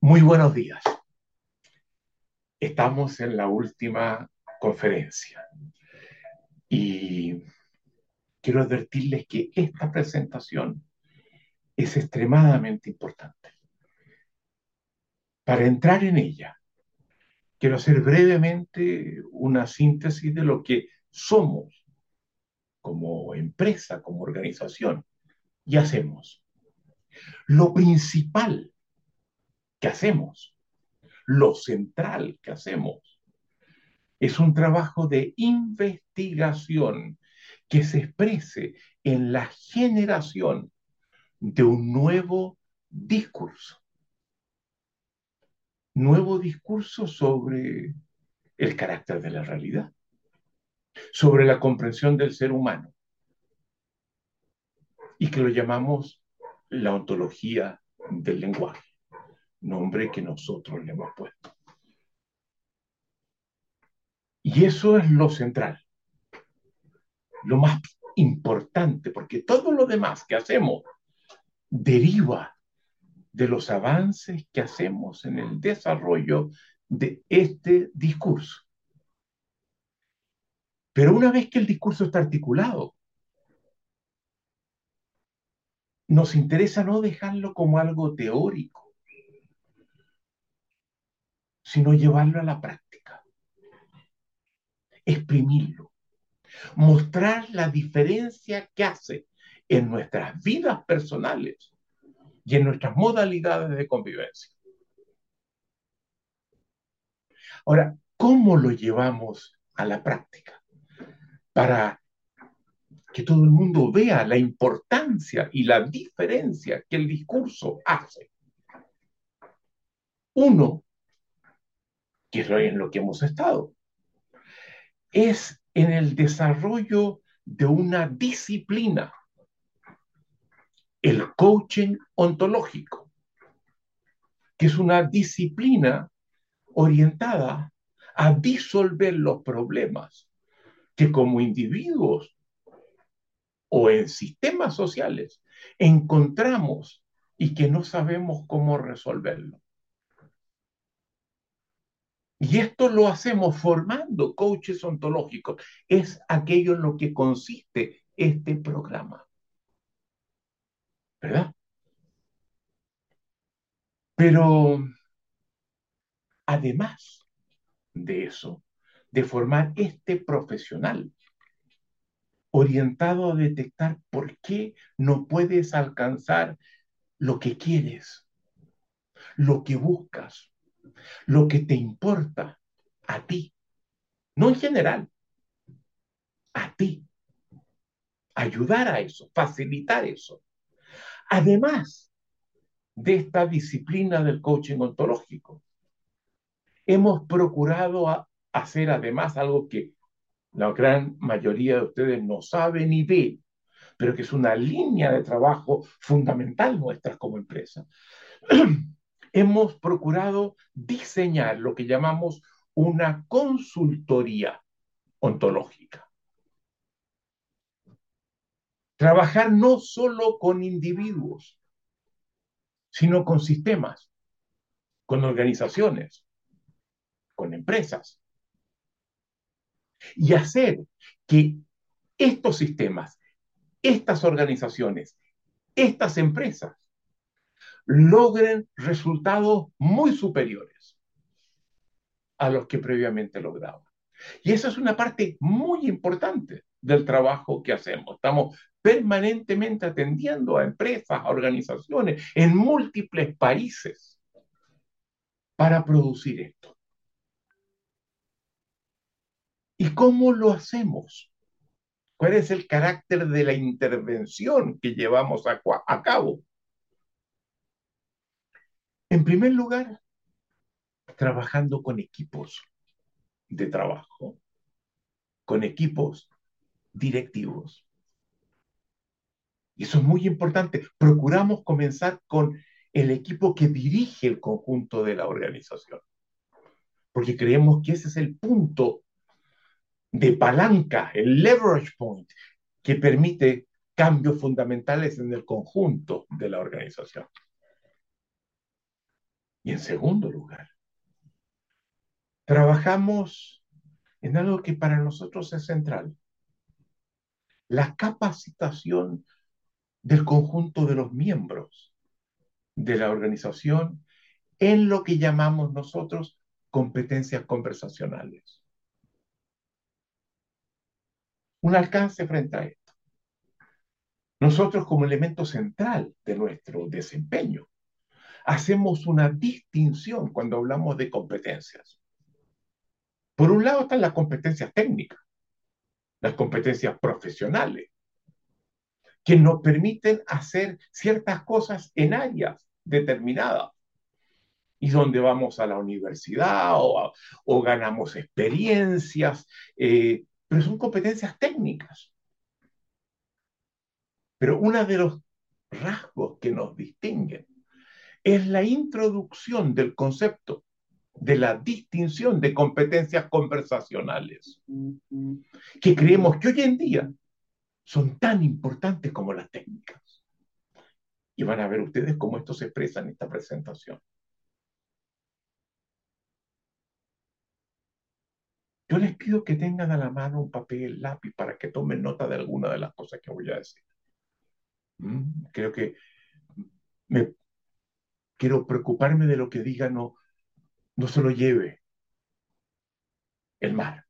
Muy buenos días. Estamos en la última conferencia y quiero advertirles que esta presentación es extremadamente importante. Para entrar en ella, quiero hacer brevemente una síntesis de lo que somos como empresa, como organización, y hacemos. Lo principal que hacemos, lo central que hacemos, es un trabajo de investigación que se exprese en la generación de un nuevo discurso. Nuevo discurso sobre el carácter de la realidad, sobre la comprensión del ser humano, y que lo llamamos la ontología del lenguaje nombre que nosotros le hemos puesto. Y eso es lo central, lo más importante, porque todo lo demás que hacemos deriva de los avances que hacemos en el desarrollo de este discurso. Pero una vez que el discurso está articulado, nos interesa no dejarlo como algo teórico, sino llevarlo a la práctica, exprimirlo, mostrar la diferencia que hace en nuestras vidas personales y en nuestras modalidades de convivencia. Ahora, ¿cómo lo llevamos a la práctica? Para que todo el mundo vea la importancia y la diferencia que el discurso hace. Uno, que es en lo que hemos estado, es en el desarrollo de una disciplina, el coaching ontológico, que es una disciplina orientada a disolver los problemas que como individuos o en sistemas sociales encontramos y que no sabemos cómo resolverlo. Y esto lo hacemos formando coaches ontológicos. Es aquello en lo que consiste este programa. ¿Verdad? Pero además de eso, de formar este profesional orientado a detectar por qué no puedes alcanzar lo que quieres, lo que buscas, lo que te importa a ti, no en general, a ti. Ayudar a eso, facilitar eso. Además de esta disciplina del coaching ontológico, hemos procurado hacer además algo que la gran mayoría de ustedes no sabe ni ve, pero que es una línea de trabajo fundamental nuestra como empresa. hemos procurado diseñar lo que llamamos una consultoría ontológica. Trabajar no solo con individuos, sino con sistemas, con organizaciones, con empresas. Y hacer que estos sistemas, estas organizaciones, estas empresas logren resultados muy superiores a los que previamente lograban. Y esa es una parte muy importante del trabajo que hacemos. Estamos permanentemente atendiendo a empresas, a organizaciones en múltiples países para producir esto. ¿Y cómo lo hacemos? ¿Cuál es el carácter de la intervención que llevamos a, a cabo? En primer lugar, trabajando con equipos de trabajo, con equipos directivos. Y eso es muy importante. Procuramos comenzar con el equipo que dirige el conjunto de la organización, porque creemos que ese es el punto de palanca, el leverage point, que permite cambios fundamentales en el conjunto de la organización. Y en segundo lugar, trabajamos en algo que para nosotros es central, la capacitación del conjunto de los miembros de la organización en lo que llamamos nosotros competencias conversacionales. Un alcance frente a esto. Nosotros como elemento central de nuestro desempeño hacemos una distinción cuando hablamos de competencias. Por un lado están las competencias técnicas, las competencias profesionales, que nos permiten hacer ciertas cosas en áreas determinadas y donde vamos a la universidad o, ganamos experiencias, eh, pero son competencias técnicas. Pero uno de los rasgos que nos distinguen es la introducción del concepto de la distinción de competencias conversacionales, que creemos que hoy en día son tan importantes como las técnicas. Y van a ver ustedes cómo esto se expresa en esta presentación. Yo les pido que tengan a la mano un papel, lápiz, para que tomen nota de alguna de las cosas que voy a decir. Mm, creo que me, quiero preocuparme de lo que diga, no, no se lo lleve el mar,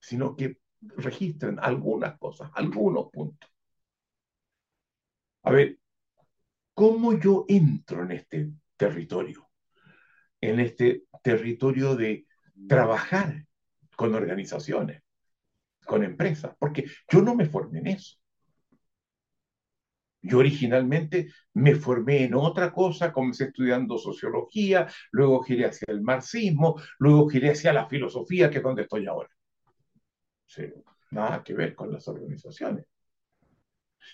sino que registren algunas cosas, algunos puntos. A ver, ¿cómo yo entro en este territorio? En este territorio de trabajar con organizaciones, con empresas, porque yo no me formé en eso. Yo originalmente me formé en otra cosa, comencé estudiando sociología, luego giré hacia el marxismo, luego giré hacia la filosofía, que es donde estoy ahora. nada que ver con las organizaciones.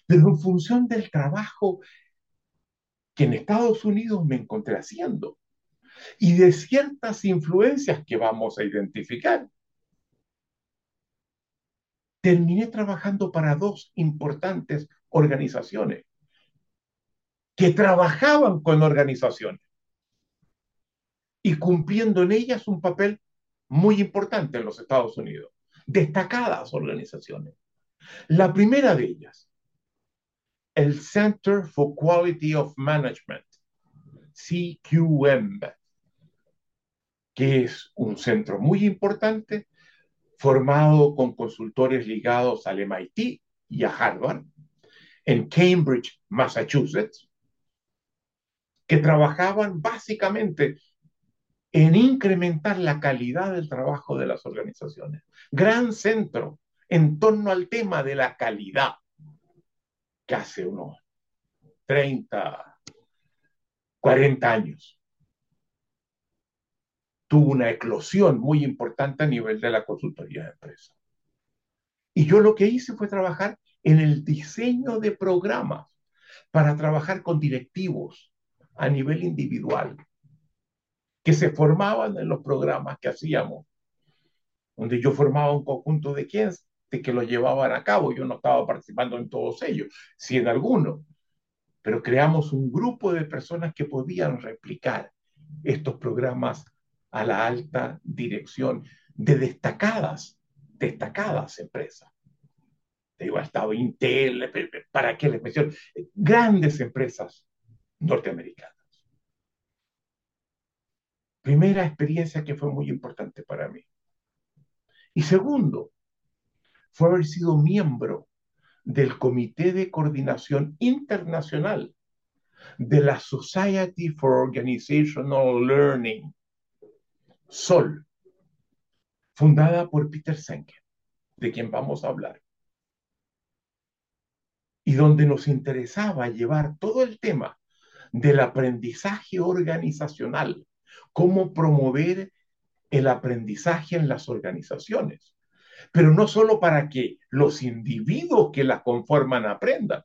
Pero en función del trabajo que en Estados Unidos me encontré haciendo y de ciertas influencias que vamos a identificar, terminé trabajando para dos importantes organizaciones que trabajaban con organizaciones y cumpliendo en ellas un papel muy importante en los Estados Unidos. Destacadas organizaciones. La primera de ellas, el Center for Quality of Management, CQM, que es un centro muy importante formado con consultores ligados al MIT y a Harvard, en Cambridge, Massachusetts, que trabajaban básicamente en incrementar la calidad del trabajo de las organizaciones. Gran centro en torno al tema de la calidad, que hace unos 30, 40 años tuvo una eclosión muy importante a nivel de la consultoría de empresas. Y yo lo que hice fue trabajar en el diseño de programas para trabajar con directivos a nivel individual que se formaban en los programas que hacíamos, donde yo formaba un conjunto de quienes de que lo llevaban a cabo. Yo no estaba participando en todos ellos, sí en algunos, pero creamos un grupo de personas que podían replicar estos programas a la alta dirección de destacadas, destacadas empresas. Digo, ha Intel, ¿para qué les menciono? Grandes empresas norteamericanas. Primera experiencia que fue muy importante para mí. Y segundo, fue haber sido miembro del Comité de Coordinación Internacional de la Society for Organizational Learning, SOL, fundada por Peter Senke, de quien vamos a hablar, y donde nos interesaba llevar todo el tema del aprendizaje organizacional, cómo promover el aprendizaje en las organizaciones, pero no solo para que los individuos que la conforman aprendan,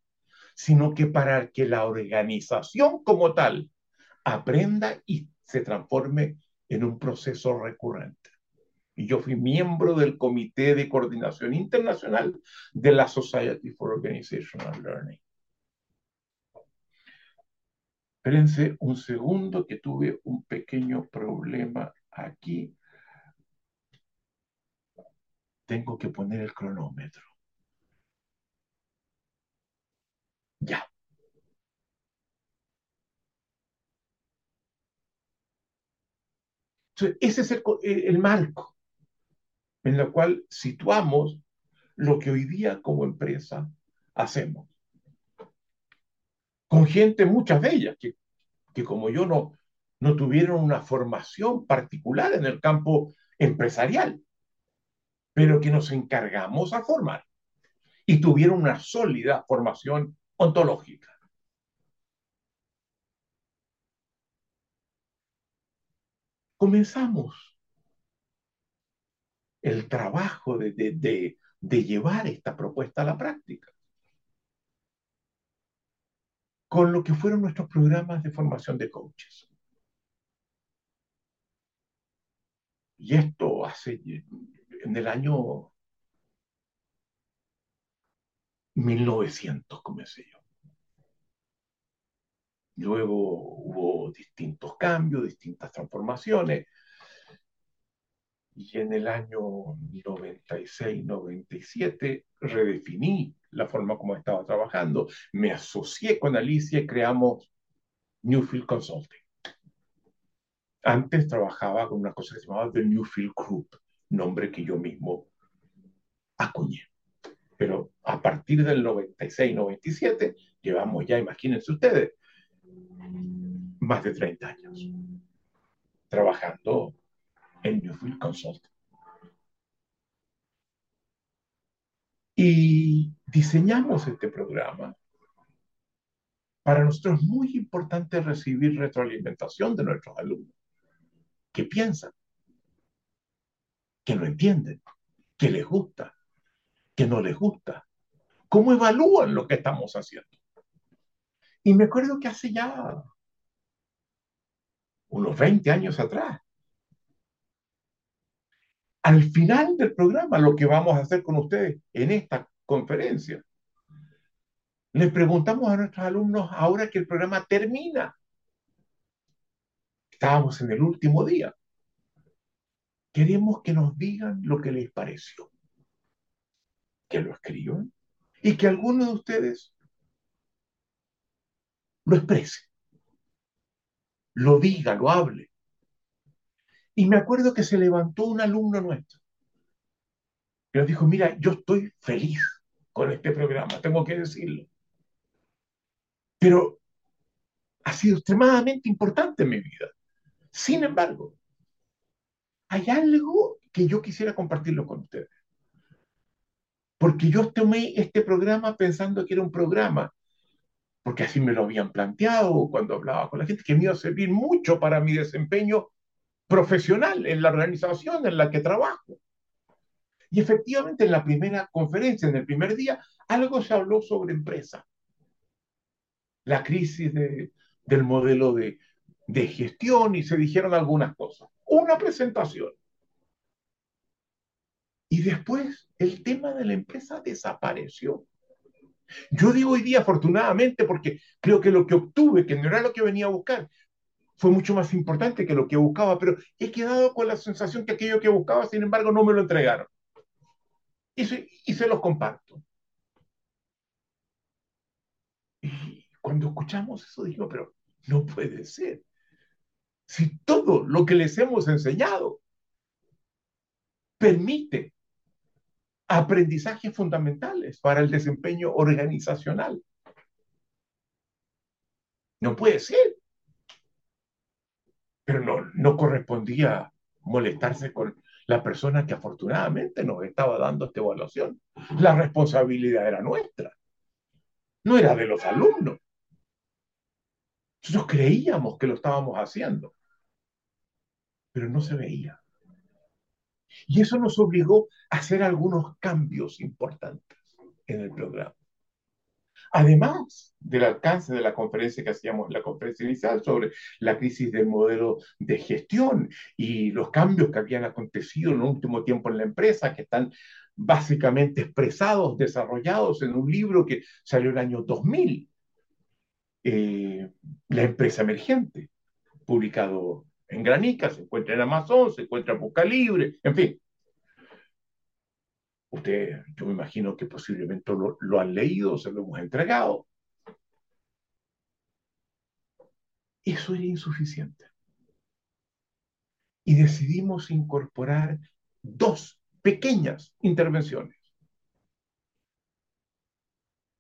sino que para que la organización como tal aprenda y se transforme en un proceso recurrente. Y yo fui miembro del Comité de Coordinación Internacional de la Society for Organizational Learning. Espérense un segundo que tuve un pequeño problema aquí. Tengo que poner el cronómetro. Ya. ese es el, el marco en el cual situamos lo que hoy día como empresa hacemos. Con gente, muchas de ellas, que, que como yo no, no tuvieron una formación particular en el campo empresarial, pero que nos encargamos a formar y tuvieron una sólida formación ontológica. Comenzamos el trabajo de, llevar esta propuesta a la práctica con lo que fueron nuestros programas de formación de coaches. Y esto hace en el año 1900 comencé yo. Luego hubo distintos cambios, distintas transformaciones. Y en el año 96-97 redefiní la forma como estaba trabajando. Me asocié con Alicia y creamos Newfield Consulting. Antes trabajaba con una cosa que se llamaba The Newfield Group, nombre que yo mismo acuñé. Pero a partir del 96-97 llevamos ya, imagínense ustedes, más de 30 años trabajando en Newfield Consulting. Y diseñamos este programa. Para nosotros es muy importante recibir retroalimentación de nuestros alumnos. ¿Qué piensan? ¿Que no entienden? ¿Que les gusta? ¿Que no les gusta? ¿Cómo evalúan lo que estamos haciendo? Y me acuerdo que hace ya unos 20 años atrás, al final del programa, lo que vamos a hacer con ustedes en esta conferencia, les preguntamos a nuestros alumnos, ahora que el programa termina, estábamos en el último día, queremos que nos digan lo que les pareció, que lo escriban y que alguno de ustedes lo exprese, lo diga, lo hable. Y me acuerdo que se levantó un alumno nuestro. Y nos dijo, mira, yo estoy feliz con este programa, tengo que decirlo. Pero ha sido extremadamente importante en mi vida. Sin embargo, hay algo que yo quisiera compartirlo con ustedes. Porque yo tomé este programa pensando que era un programa, porque así me lo habían planteado cuando hablaba con la gente, que me iba a servir mucho para mi desempeño profesional en la organización en la que trabajo. Y efectivamente en la primera conferencia, en el primer día, algo se habló sobre empresa. La crisis del modelo de, de gestión y se dijeron algunas cosas. Una presentación. Y después el tema de la empresa desapareció. Yo digo hoy día afortunadamente porque creo que lo que obtuve, que no era lo que venía a buscar, fue mucho más importante que lo que buscaba, pero he quedado con la sensación que aquello que buscaba, sin embargo, no me lo entregaron. Y se, y se los comparto. Y cuando escuchamos eso, digo, pero no puede ser. Si todo lo que les hemos enseñado permite aprendizajes fundamentales para el desempeño organizacional. No puede ser pero no, no correspondía molestarse con la persona que afortunadamente nos estaba dando esta evaluación. La responsabilidad era nuestra, no era de los alumnos. Nosotros creíamos que lo estábamos haciendo, pero no se veía. Y eso nos obligó a hacer algunos cambios importantes en el programa además del alcance de la conferencia que hacíamos, la conferencia inicial sobre la crisis del modelo de gestión y los cambios que habían acontecido en el último tiempo en la empresa, que están básicamente expresados, desarrollados en un libro que salió el año 2000. eh, La empresa emergente, publicado en Granica, se encuentra en Amazon, se encuentra en Busca Libre, en fin. Usted, yo me imagino que posiblemente lo, lo han leído, se lo hemos entregado. Eso era insuficiente. Y decidimos incorporar dos pequeñas intervenciones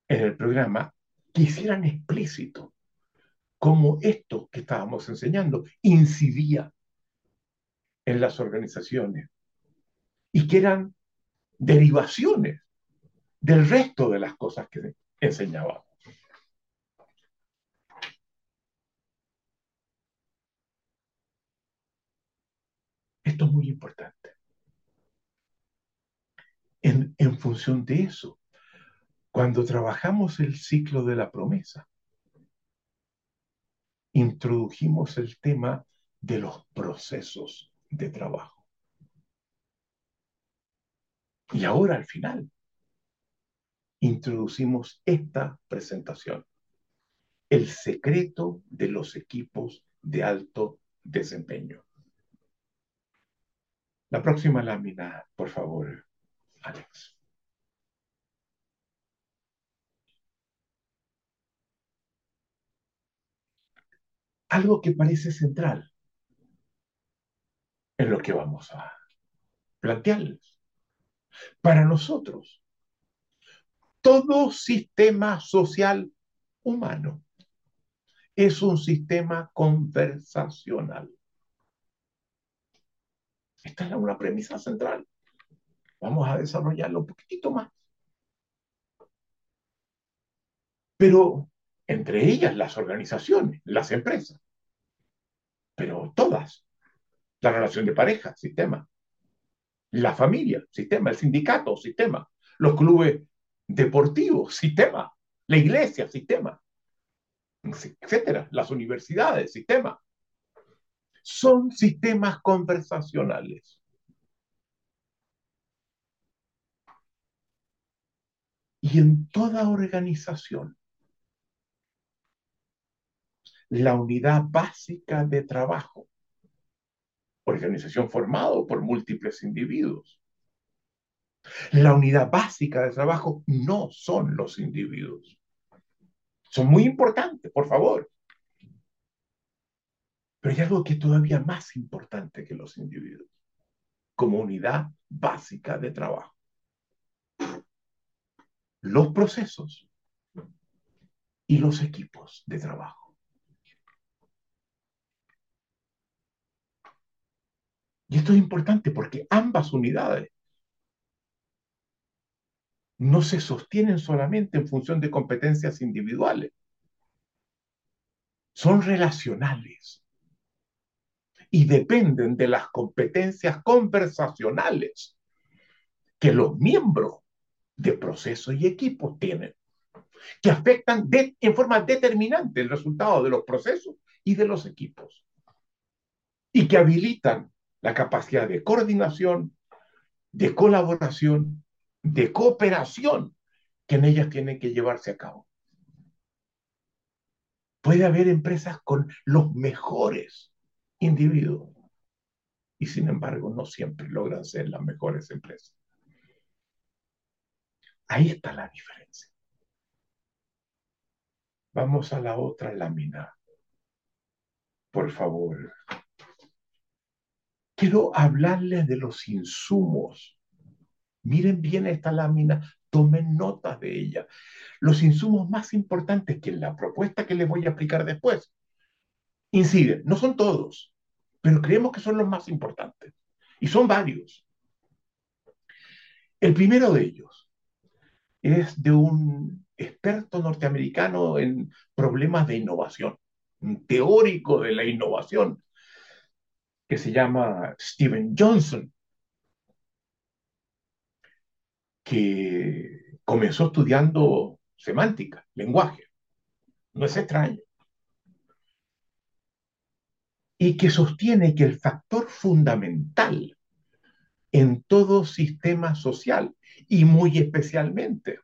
en el programa que hicieran explícito cómo esto que estábamos enseñando incidía en las organizaciones y que eran derivaciones del resto de las cosas que enseñábamos. Esto es muy importante. En, en función de eso, cuando trabajamos el ciclo de la promesa, introdujimos el tema de los procesos de trabajo. Y ahora al final, introducimos esta presentación, el secreto de los equipos de alto desempeño. La próxima lámina, por favor, Alex. Algo que parece central en lo que vamos a plantearles. Para nosotros, todo sistema social humano es un sistema conversacional. Esta es una premisa central. Vamos a desarrollarlo un poquitito más. Pero entre ellas las organizaciones, las empresas, pero todas. La relación de pareja, sistema. La familia, sistema. El sindicato, sistema. Los clubes deportivos, sistema. La iglesia, sistema. Etcétera. Las universidades, sistema son sistemas conversacionales. Y en toda organización, la unidad básica de trabajo, organización formada por múltiples individuos. La unidad básica de trabajo no son los individuos. Son muy importantes, por favor. Pero hay algo que es todavía más importante que los individuos, como unidad básica de trabajo. Los procesos y los equipos de trabajo. Y esto es importante porque ambas unidades no se sostienen solamente en función de competencias individuales, son relacionales y dependen de las competencias conversacionales que los miembros de proceso y equipo tienen, que afectan en forma determinante el resultado de los procesos y de los equipos, y que habilitan la capacidad de coordinación, de colaboración, de cooperación que en ellas tienen que llevarse a cabo. Puede haber empresas con los mejores individuos. Y sin embargo, no siempre logran ser las mejores empresas. Ahí está la diferencia. Vamos a la otra lámina. Por favor. Quiero hablarles de los insumos. Miren bien esta lámina, tomen notas de ella. Los insumos más importantes que en la propuesta que les voy a aplicar después inciden. No son todos, pero creemos que son los más importantes. Y son varios. El primero de ellos es de un experto norteamericano en problemas de innovación, un teórico de la innovación, que se llama Steven Johnson, que comenzó estudiando semántica, lenguaje. No es extraño y que sostiene que el factor fundamental en todo sistema social y muy especialmente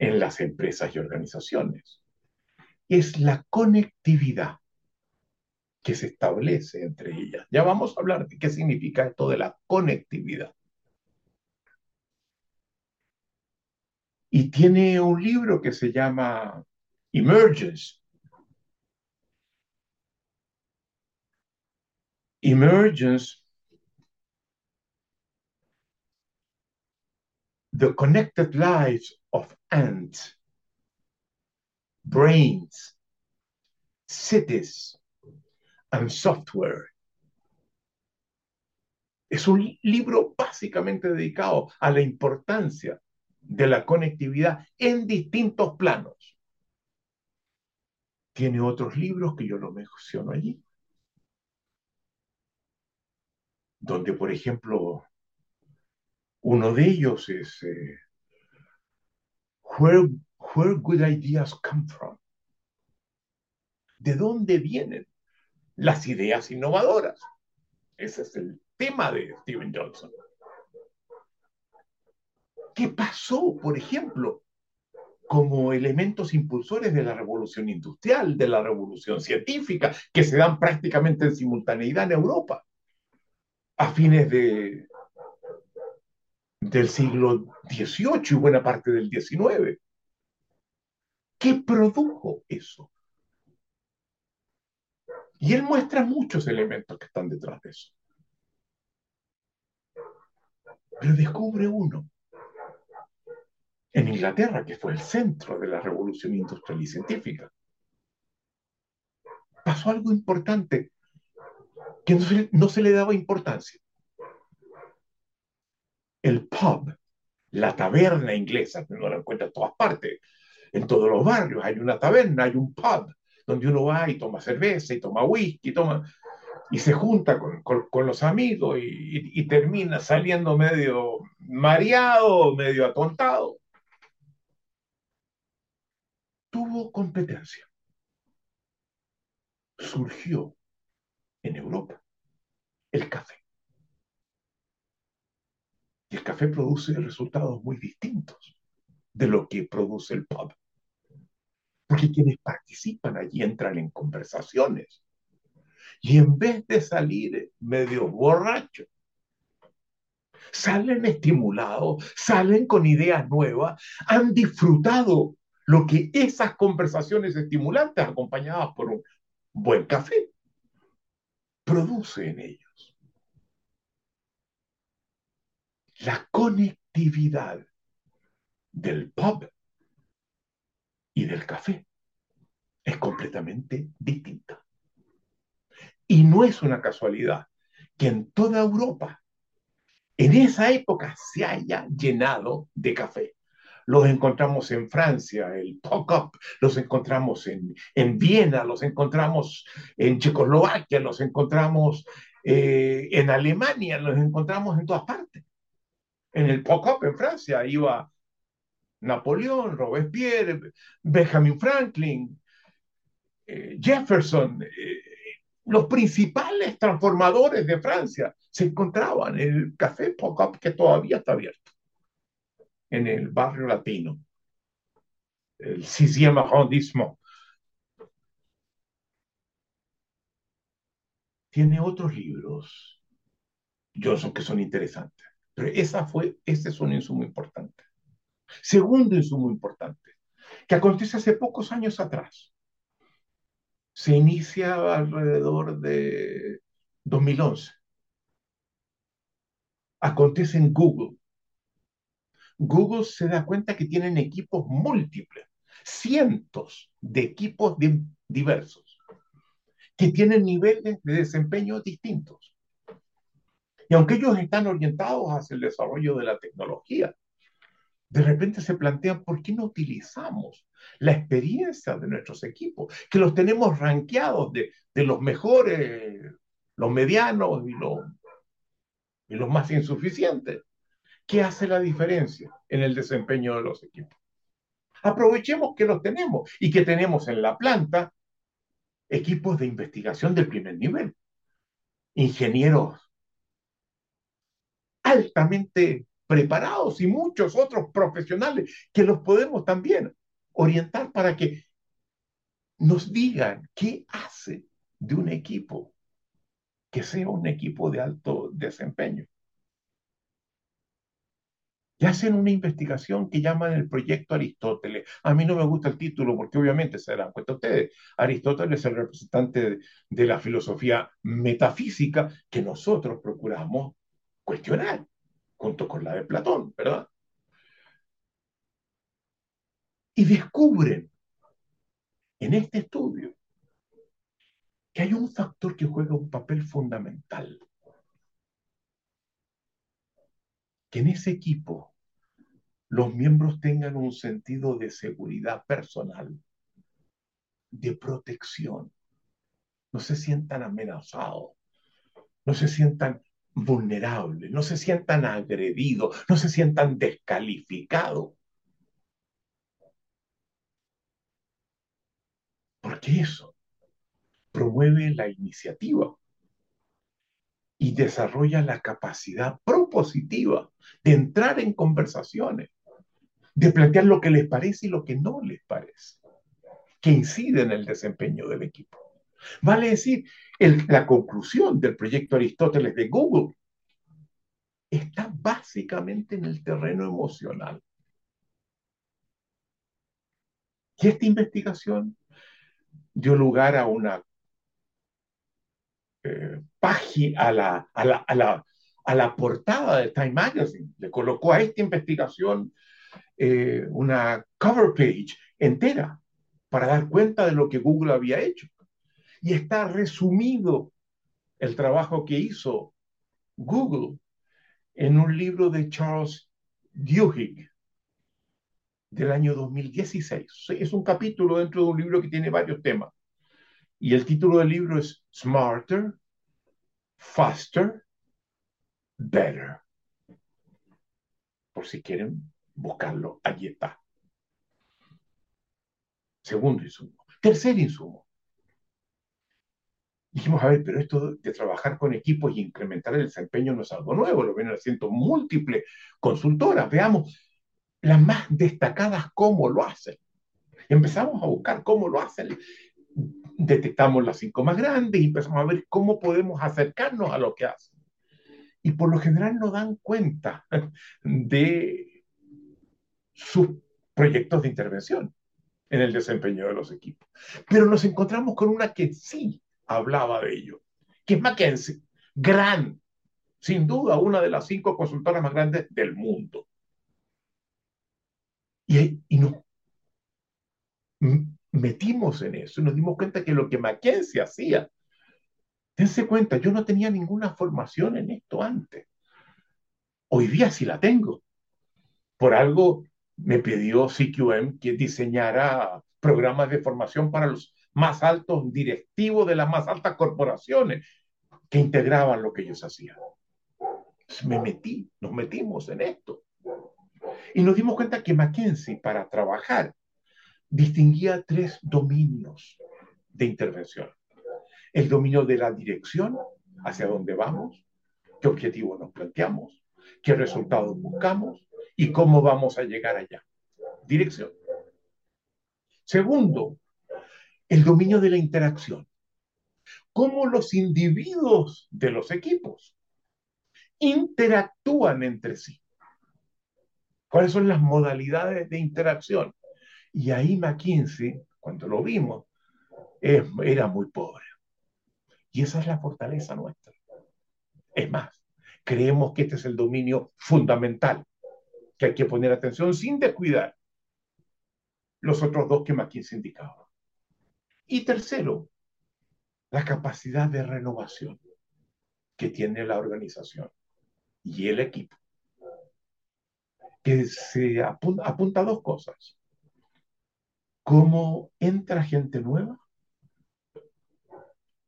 en las empresas y organizaciones es la conectividad que se establece entre ellas. Ya vamos a hablar de qué significa esto de la conectividad. Y tiene un libro que se llama Emergence. Emergence, the connected lives of ants, brains, cities, and Software. Es un libro básicamente dedicado a la importancia de la conectividad en distintos planos. Tiene otros libros que yo lo menciono allí, donde, por ejemplo, uno de ellos es eh, where, where Good Ideas Come From. ¿De dónde vienen las ideas innovadoras. Ese es el tema de Steven Johnson. ¿Qué pasó, por ejemplo, como elementos impulsores de la revolución industrial, de la revolución científica, que se dan prácticamente en simultaneidad en Europa, a fines de, del siglo XVIII y buena parte del XIX? ¿Qué produjo eso? Y él muestra muchos elementos que están detrás de eso. Pero descubre uno. En Inglaterra, que fue el centro de la revolución industrial y científica, pasó algo importante que no se, no se le daba importancia. El pub, la taberna inglesa, uno la encuentra en todas partes, en todos los barrios hay una taberna, hay un pub donde uno va y toma cerveza y toma whisky, toma, y se junta con, los amigos y, y, termina saliendo medio mareado, medio atontado. Tuvo competencia. Surgió en Europa el café. Y el café produce resultados muy distintos de lo que produce el pub. Porque quienes participan allí entran en conversaciones. Y en vez de salir medio borrachos, salen estimulados, salen con ideas nuevas, han disfrutado lo que esas conversaciones estimulantes acompañadas por un buen café produce en ellos. La conectividad del pub y del café es completamente distinta. Y no es una casualidad que en toda Europa, en esa época, se haya llenado de café. Los encontramos en Francia, el Pop-Up, los encontramos en, en Viena, los encontramos en Checoslovaquia, los encontramos eh, en Alemania, los encontramos en todas partes. En el Pop-Up en Francia iba Napoleón, Robespierre, Benjamin Franklin, eh, Jefferson, eh, los principales transformadores de Francia se encontraban en el Café Pocop que todavía está abierto, en el barrio latino, el sixième arrondissement. Tiene otros libros, Johnson, que son interesantes, pero esa fue, ese es un insumo importante. Segundo insumo importante, que acontece hace pocos años atrás. Se inicia alrededor de 2011. Acontece en Google. Google se da cuenta que tienen equipos múltiples, cientos de equipos diversos, que tienen niveles de desempeño distintos. Y aunque ellos están orientados hacia el desarrollo de la tecnología, de repente se plantean, ¿por qué no utilizamos la experiencia de nuestros equipos? Que los tenemos rankeados de, los mejores, los medianos y los, y los más insuficientes. ¿Qué hace la diferencia en el desempeño de los equipos? Aprovechemos que los tenemos y que tenemos en la planta equipos de investigación del primer nivel, ingenieros altamente preparados y muchos otros profesionales que los podemos también orientar para que nos digan qué hace de un equipo que sea un equipo de alto desempeño. Y hacen una investigación que llaman el proyecto Aristóteles. A mí no me gusta el título porque obviamente se darán cuenta ustedes, Aristóteles es el representante de, la filosofía metafísica que nosotros procuramos cuestionar, junto con la de Platón, ¿verdad? Y descubren en este estudio que hay un factor que juega un papel fundamental que en ese equipo los miembros tengan un sentido de seguridad personal, de protección, no se sientan amenazados, no se sientan vulnerables, no se sientan agredidos, no se sientan descalificados. Porque eso promueve la iniciativa, y desarrolla la capacidad propositiva de entrar en conversaciones, de plantear lo que les parece y lo que no les parece, que incide en el desempeño del equipo. Vale decir, la conclusión del proyecto Aristóteles de Google está básicamente en el terreno emocional. Y esta investigación dio lugar a una eh, a la, a, la, a, la, a la portada de Time Magazine. Le colocó a esta investigación eh, una cover page entera para dar cuenta de lo que Google había hecho. Y está resumido el trabajo que hizo Google en un libro de Charles Duhigg del año 2016. Es un capítulo dentro de un libro que tiene varios temas. Y el título del libro es Smarter, Faster, Better. Por si quieren buscarlo, allí está. Segundo insumo. Tercer insumo. Dijimos, a ver, pero esto de trabajar con equipos y incrementar el desempeño no es algo nuevo, lo vienen haciendo múltiples consultoras. Veamos las más destacadas cómo lo hacen. Empezamos a buscar cómo lo hacen detectamos las cinco más grandes y empezamos a ver cómo podemos acercarnos a lo que hacen. Y por lo general no dan cuenta de sus proyectos de intervención en el desempeño de los equipos. Pero nos encontramos con una que sí hablaba de ello, que es McKinsey, gran, sin duda una de las cinco consultoras más grandes del mundo. Y, y no, metimos en eso nos dimos cuenta que lo que Mackenzie hacía, dense cuenta, yo no tenía ninguna formación en esto antes. Hoy día sí la tengo. Por algo me pidió CQM que diseñara programas de formación para los más altos directivos de las más altas corporaciones que integraban lo que ellos hacían. me metí, nos metimos en esto. Y nos dimos cuenta que Mackenzie, para trabajar distinguía tres dominios de intervención. El dominio de la dirección, hacia dónde vamos, qué objetivo nos planteamos, qué resultados buscamos y cómo vamos a llegar allá. Dirección. Segundo, el dominio de la interacción. Cómo los individuos de los equipos interactúan entre sí. ¿Cuáles son las modalidades de interacción? Y ahí McKinsey, cuando lo vimos, era muy pobre. Y esa es la fortaleza nuestra. Es más, creemos que este es el dominio fundamental, que hay que poner atención sin descuidar los otros dos que McKinsey indicaba. Y tercero, la capacidad de renovación que tiene la organización y el equipo, que se apunta a dos cosas cómo entra gente nueva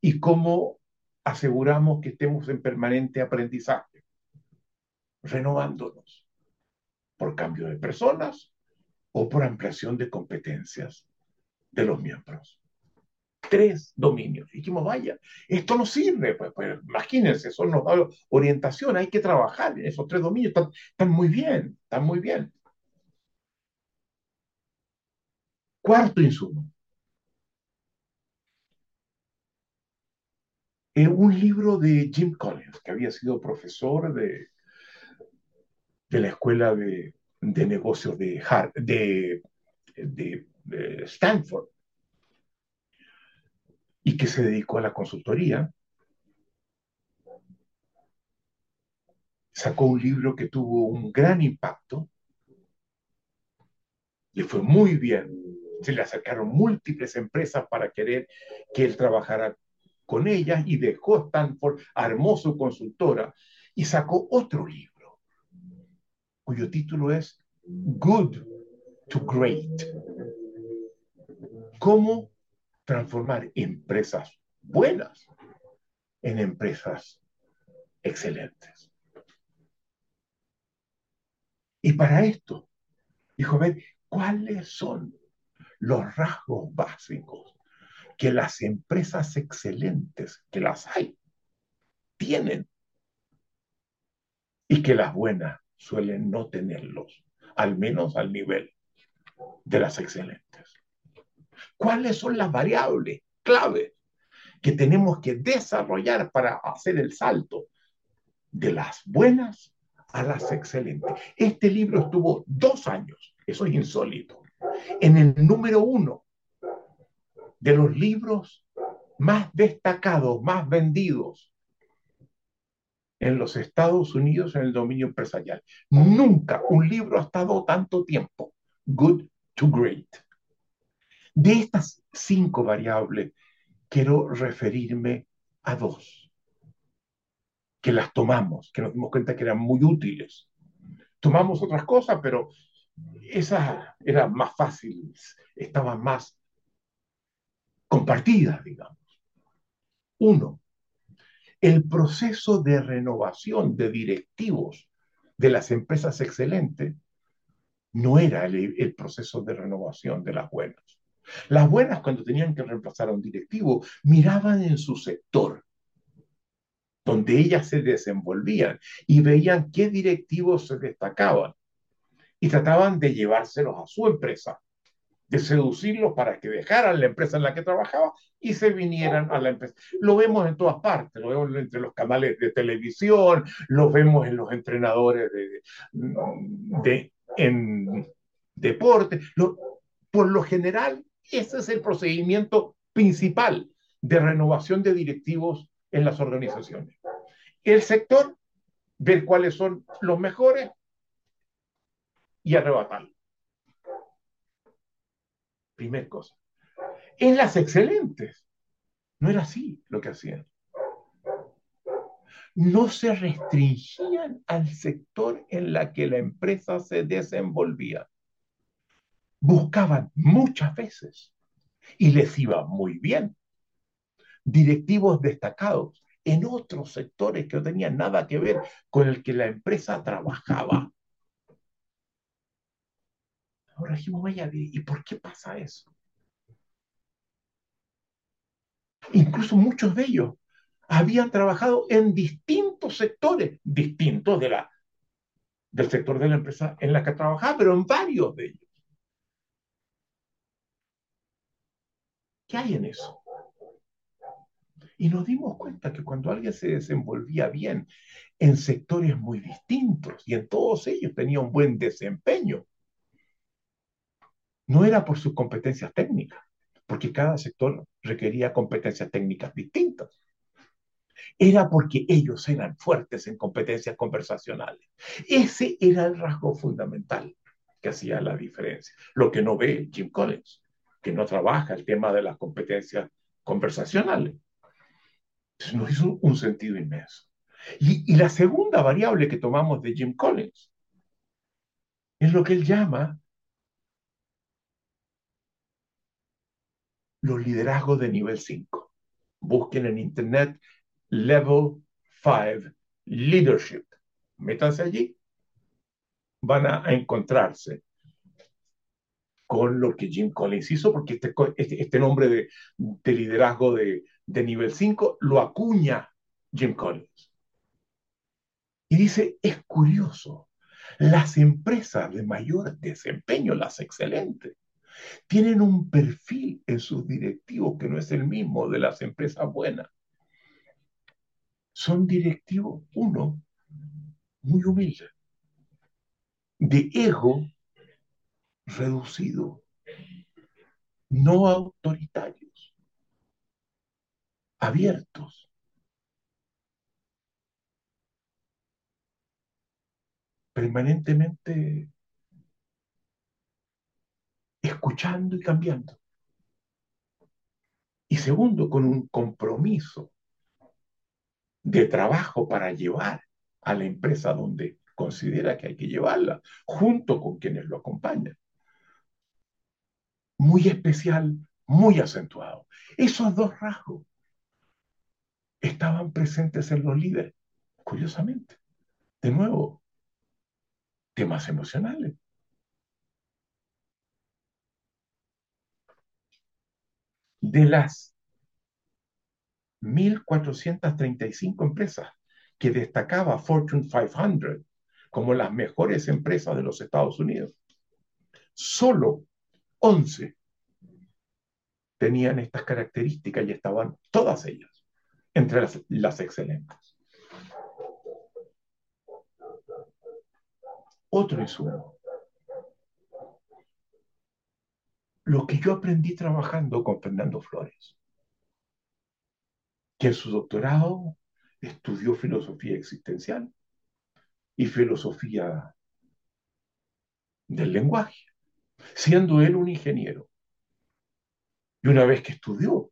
y cómo aseguramos que estemos en permanente aprendizaje, renovándonos por cambio de personas o por ampliación de competencias de los miembros tres dominios. Y dijimos, vaya, esto no sirve, pues, pues imagínense, eso nos da orientación, hay que trabajar, en esos tres dominios están, muy bien, están muy bien. Cuarto insumo. En un libro de Jim Collins, que había sido profesor de, de la Escuela de, de Negocios de, de, de Stanford, y que se dedicó a la consultoría. Sacó un libro que tuvo un gran impacto, le fue muy bien, se le acercaron múltiples empresas para querer que él trabajara con ellas y dejó Stanford, armó su consultora y sacó otro libro cuyo título es Good to Great. ¿Cómo transformar empresas buenas en empresas excelentes? Y para esto, dijo, ver, ¿cuáles son los rasgos básicos que las empresas excelentes, que las hay, tienen y que las buenas suelen no tenerlos, al menos al nivel de las excelentes. ¿Cuáles son las variables claves que tenemos que desarrollar para hacer el salto de las buenas a las excelentes? Este libro estuvo dos años, eso es insólito, en el número uno de los libros más destacados, más vendidos en los Estados Unidos en el dominio empresarial. Nunca un libro ha estado tanto tiempo. Good to great. De estas cinco variables, quiero referirme a dos, que las tomamos, que nos dimos cuenta que eran muy útiles. Tomamos otras cosas, pero esas eran más fáciles, estaban más compartidas, digamos. Uno, el proceso de renovación de directivos de las empresas excelentes no era el, proceso de renovación de las buenas. Las buenas, cuando tenían que reemplazar a un directivo, miraban en su sector, donde ellas se desenvolvían, y veían qué directivos se destacaban, y trataban de llevárselos a su empresa de seducirlos para que dejaran la empresa en la que trabajaba y se vinieran a la empresa. Lo vemos en todas partes, lo vemos entre los canales de televisión, lo vemos en los entrenadores de, de en deporte. por lo general, ese es el procedimiento principal de renovación de directivos en las organizaciones. El sector, ver cuáles son los mejores y arrebatarlos. Primer cosa. En las excelentes, no era así lo que hacían. No se restringían al sector en la que la empresa se desenvolvía. Buscaban muchas veces y les iba muy bien. Directivos destacados en otros sectores que no tenían nada que ver con el que la empresa trabajaba. Ahora dijimos, vaya, ¿y por qué pasa eso? Incluso muchos de ellos habían trabajado en distintos sectores, distintos del sector de la empresa en la que trabajaba, pero en varios de ellos. ¿Qué hay en eso? Y nos dimos cuenta que cuando alguien se desenvolvía bien en sectores muy distintos y en todos ellos tenía un buen desempeño, no era por sus competencias técnicas, porque cada sector requería competencias técnicas distintas. Era porque ellos eran fuertes en competencias conversacionales. Ese era el rasgo fundamental que hacía la diferencia. Lo que no ve Jim Collins, que no trabaja el tema de las competencias conversacionales. Entonces nos hizo un sentido inmenso. Y, y la segunda variable que tomamos de Jim Collins es lo que él llama los liderazgos de nivel 5. Busquen en internet Level 5 Leadership. Métanse allí. Van a encontrarse con lo que Jim Collins hizo, porque este, este, este nombre de, de liderazgo de, de nivel 5 lo acuña Jim Collins. Y dice, es curioso, las empresas de mayor desempeño, las excelentes, tienen un perfil en sus directivos que no es el mismo de las empresas buenas. son directivos, uno, muy humilde, de ego reducido, no autoritarios, abiertos. permanentemente escuchando y cambiando. Y segundo, con un compromiso de trabajo para llevar a la empresa donde considera que hay que llevarla, junto con quienes lo acompañan. Muy especial, muy acentuado. Esos dos rasgos estaban presentes en los líderes, curiosamente. De nuevo, temas emocionales. De las 1.435 empresas que destacaba Fortune 500 como las mejores empresas de los Estados Unidos, solo 11 tenían estas características y estaban todas ellas entre las, excelentes. Otro insumo. Lo que yo aprendí trabajando con Fernando Flores que en su doctorado estudió filosofía existencial y filosofía del lenguaje, siendo él un ingeniero. Y una vez que estudió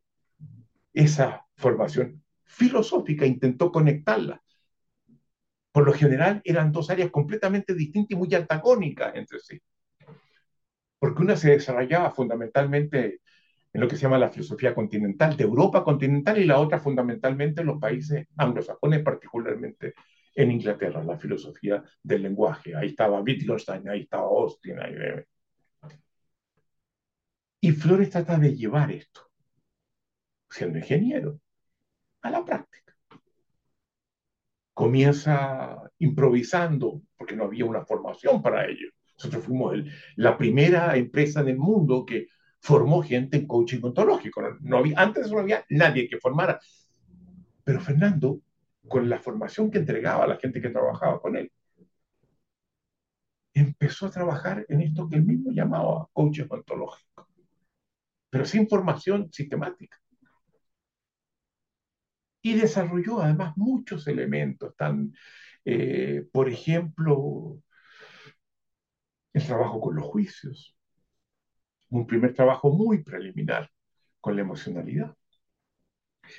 esa formación filosófica, intentó conectarla. Por lo general eran dos áreas completamente distintas y muy antagónicas entre sí. Porque una se desarrollaba fundamentalmente en lo que se llama la filosofía continental, de Europa continental, y la otra fundamentalmente en los países anglosajones, particularmente en Inglaterra, la filosofía del lenguaje. Ahí estaba Wittgenstein, ahí estaba Austin. Ahí... Y Flores trata de llevar esto, siendo ingeniero, a la práctica. Comienza improvisando, porque no había una formación para ello. Nosotros fuimos la primera empresa en el mundo que formó gente en coaching ontológico. No, había, antes no había nadie que formara. Pero Fernando, con la formación que entregaba a la gente que trabajaba con él, empezó a trabajar en esto que él mismo llamaba coaching ontológico, pero sin formación sistemática. Y desarrolló además muchos elementos, tan, eh, por ejemplo, el trabajo con los juicios, un primer trabajo muy preliminar con la emocionalidad.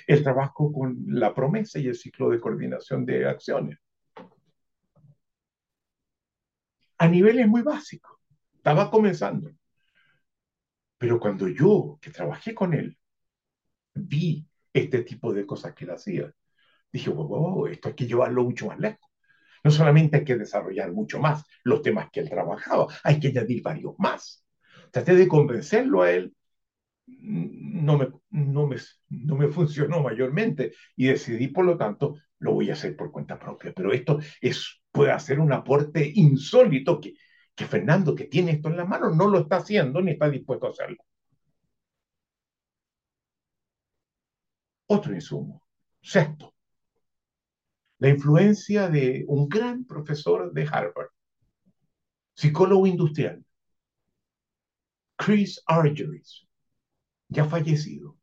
El trabajo con la promesa y el ciclo de coordinación de acciones. A niveles muy básicos. Estaba comenzando. Pero cuando yo, que trabajé con él, vi este tipo de cosas que él hacía, dije, wow, esto hay que llevarlo mucho más lejos. No solamente hay que desarrollar mucho más los temas que él trabajaba, hay que añadir varios más traté de convencerlo a él, no me, no me, no me funcionó mayormente y decidí, por lo tanto, lo voy a hacer por cuenta propia. Pero esto es, puede hacer un aporte insólito que, que Fernando, que tiene esto en la mano, no lo está haciendo ni está dispuesto a hacerlo. Otro insumo. Sexto, la influencia de un gran profesor de Harvard, psicólogo industrial, Chris Argyris, ya fallecido,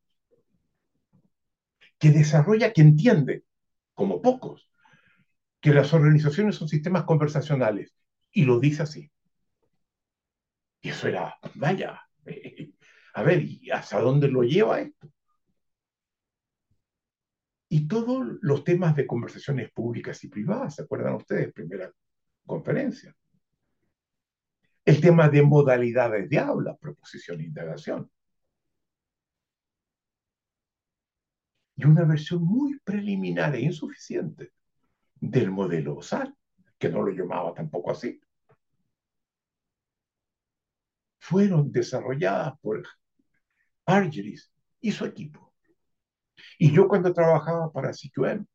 que desarrolla, que entiende, como pocos, que las organizaciones son sistemas conversacionales, y lo dice así. Y eso era, vaya, a ver, ¿y hasta dónde lo lleva esto? Y todos los temas de conversaciones públicas y privadas, ¿se acuerdan ustedes? Primera conferencia el tema de modalidades de habla, proposición e indagación. Y una versión muy preliminar e insuficiente del modelo OSAR, que no lo llamaba tampoco así. Fueron desarrolladas por Argeris y su equipo. Y yo cuando trabajaba para CQM,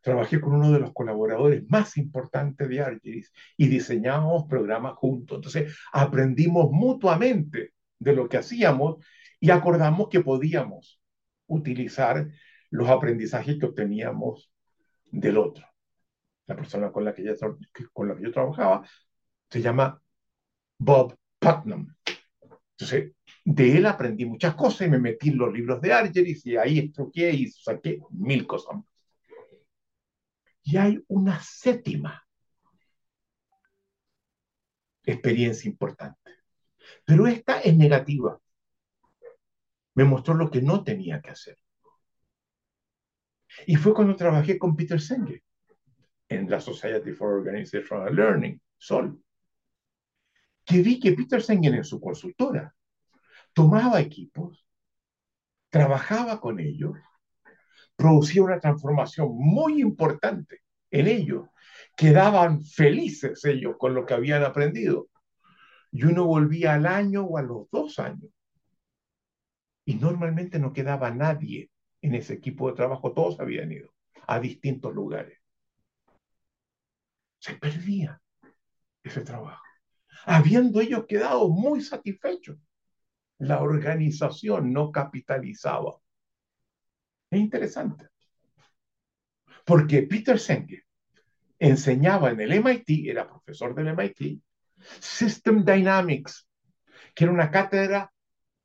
trabajé con uno de los colaboradores más importantes de Argeris y diseñábamos programas juntos. Entonces aprendimos mutuamente de lo que hacíamos y acordamos que podíamos utilizar los aprendizajes que obteníamos del otro. La persona con la que, con la que yo trabajaba se llama Bob Putnam. Entonces, de él aprendí muchas cosas y me metí en los libros de Argeris y ahí estruqué y saqué mil cosas Y hay una séptima experiencia importante. Pero esta es negativa. Me mostró lo que no tenía que hacer. Y fue cuando trabajé con Peter Senge en la Society for Organizational Learning, SOL, que vi que Peter Senge en su consultora tomaba equipos, trabajaba con ellos, producía una transformación muy importante en ellos, quedaban felices ellos con lo que habían aprendido. Y uno volvía al año o a los dos años. Y normalmente no quedaba nadie en ese equipo de trabajo, todos habían ido a distintos lugares. Se perdía ese trabajo, habiendo ellos quedado muy satisfechos. La organización no capitalizaba. Es interesante. Porque Peter Senge enseñaba en el MIT, era profesor del MIT, System Dynamics, que era una cátedra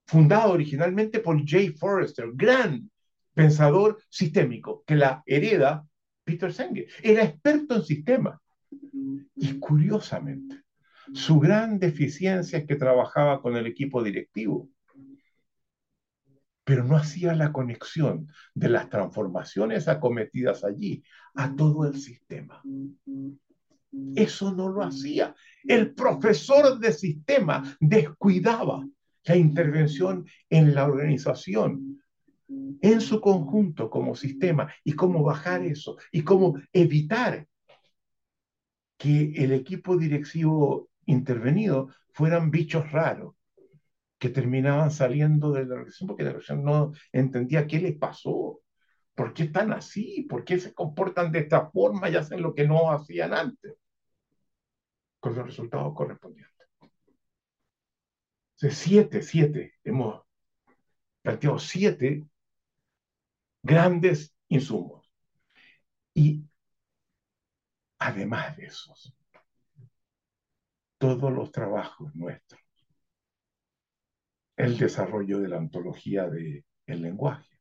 fundada originalmente por Jay Forrester, gran pensador sistémico, que la hereda Peter Senge. Era experto en sistemas. Y curiosamente, su gran deficiencia es que trabajaba con el equipo directivo, pero no hacía la conexión de las transformaciones acometidas allí a todo el sistema. Eso no lo hacía. El profesor de sistema descuidaba la intervención en la organización, en su conjunto como sistema, y cómo bajar eso, y cómo evitar que el equipo directivo intervenido fueran bichos raros que terminaban saliendo de la organización porque la organización no entendía qué les pasó, por qué están así, por qué se comportan de esta forma y hacen lo que no hacían antes, con los resultados correspondientes. De siete, siete, hemos planteado siete grandes insumos. Y además de esos, todos los trabajos nuestros, el desarrollo de la ontología del lenguaje,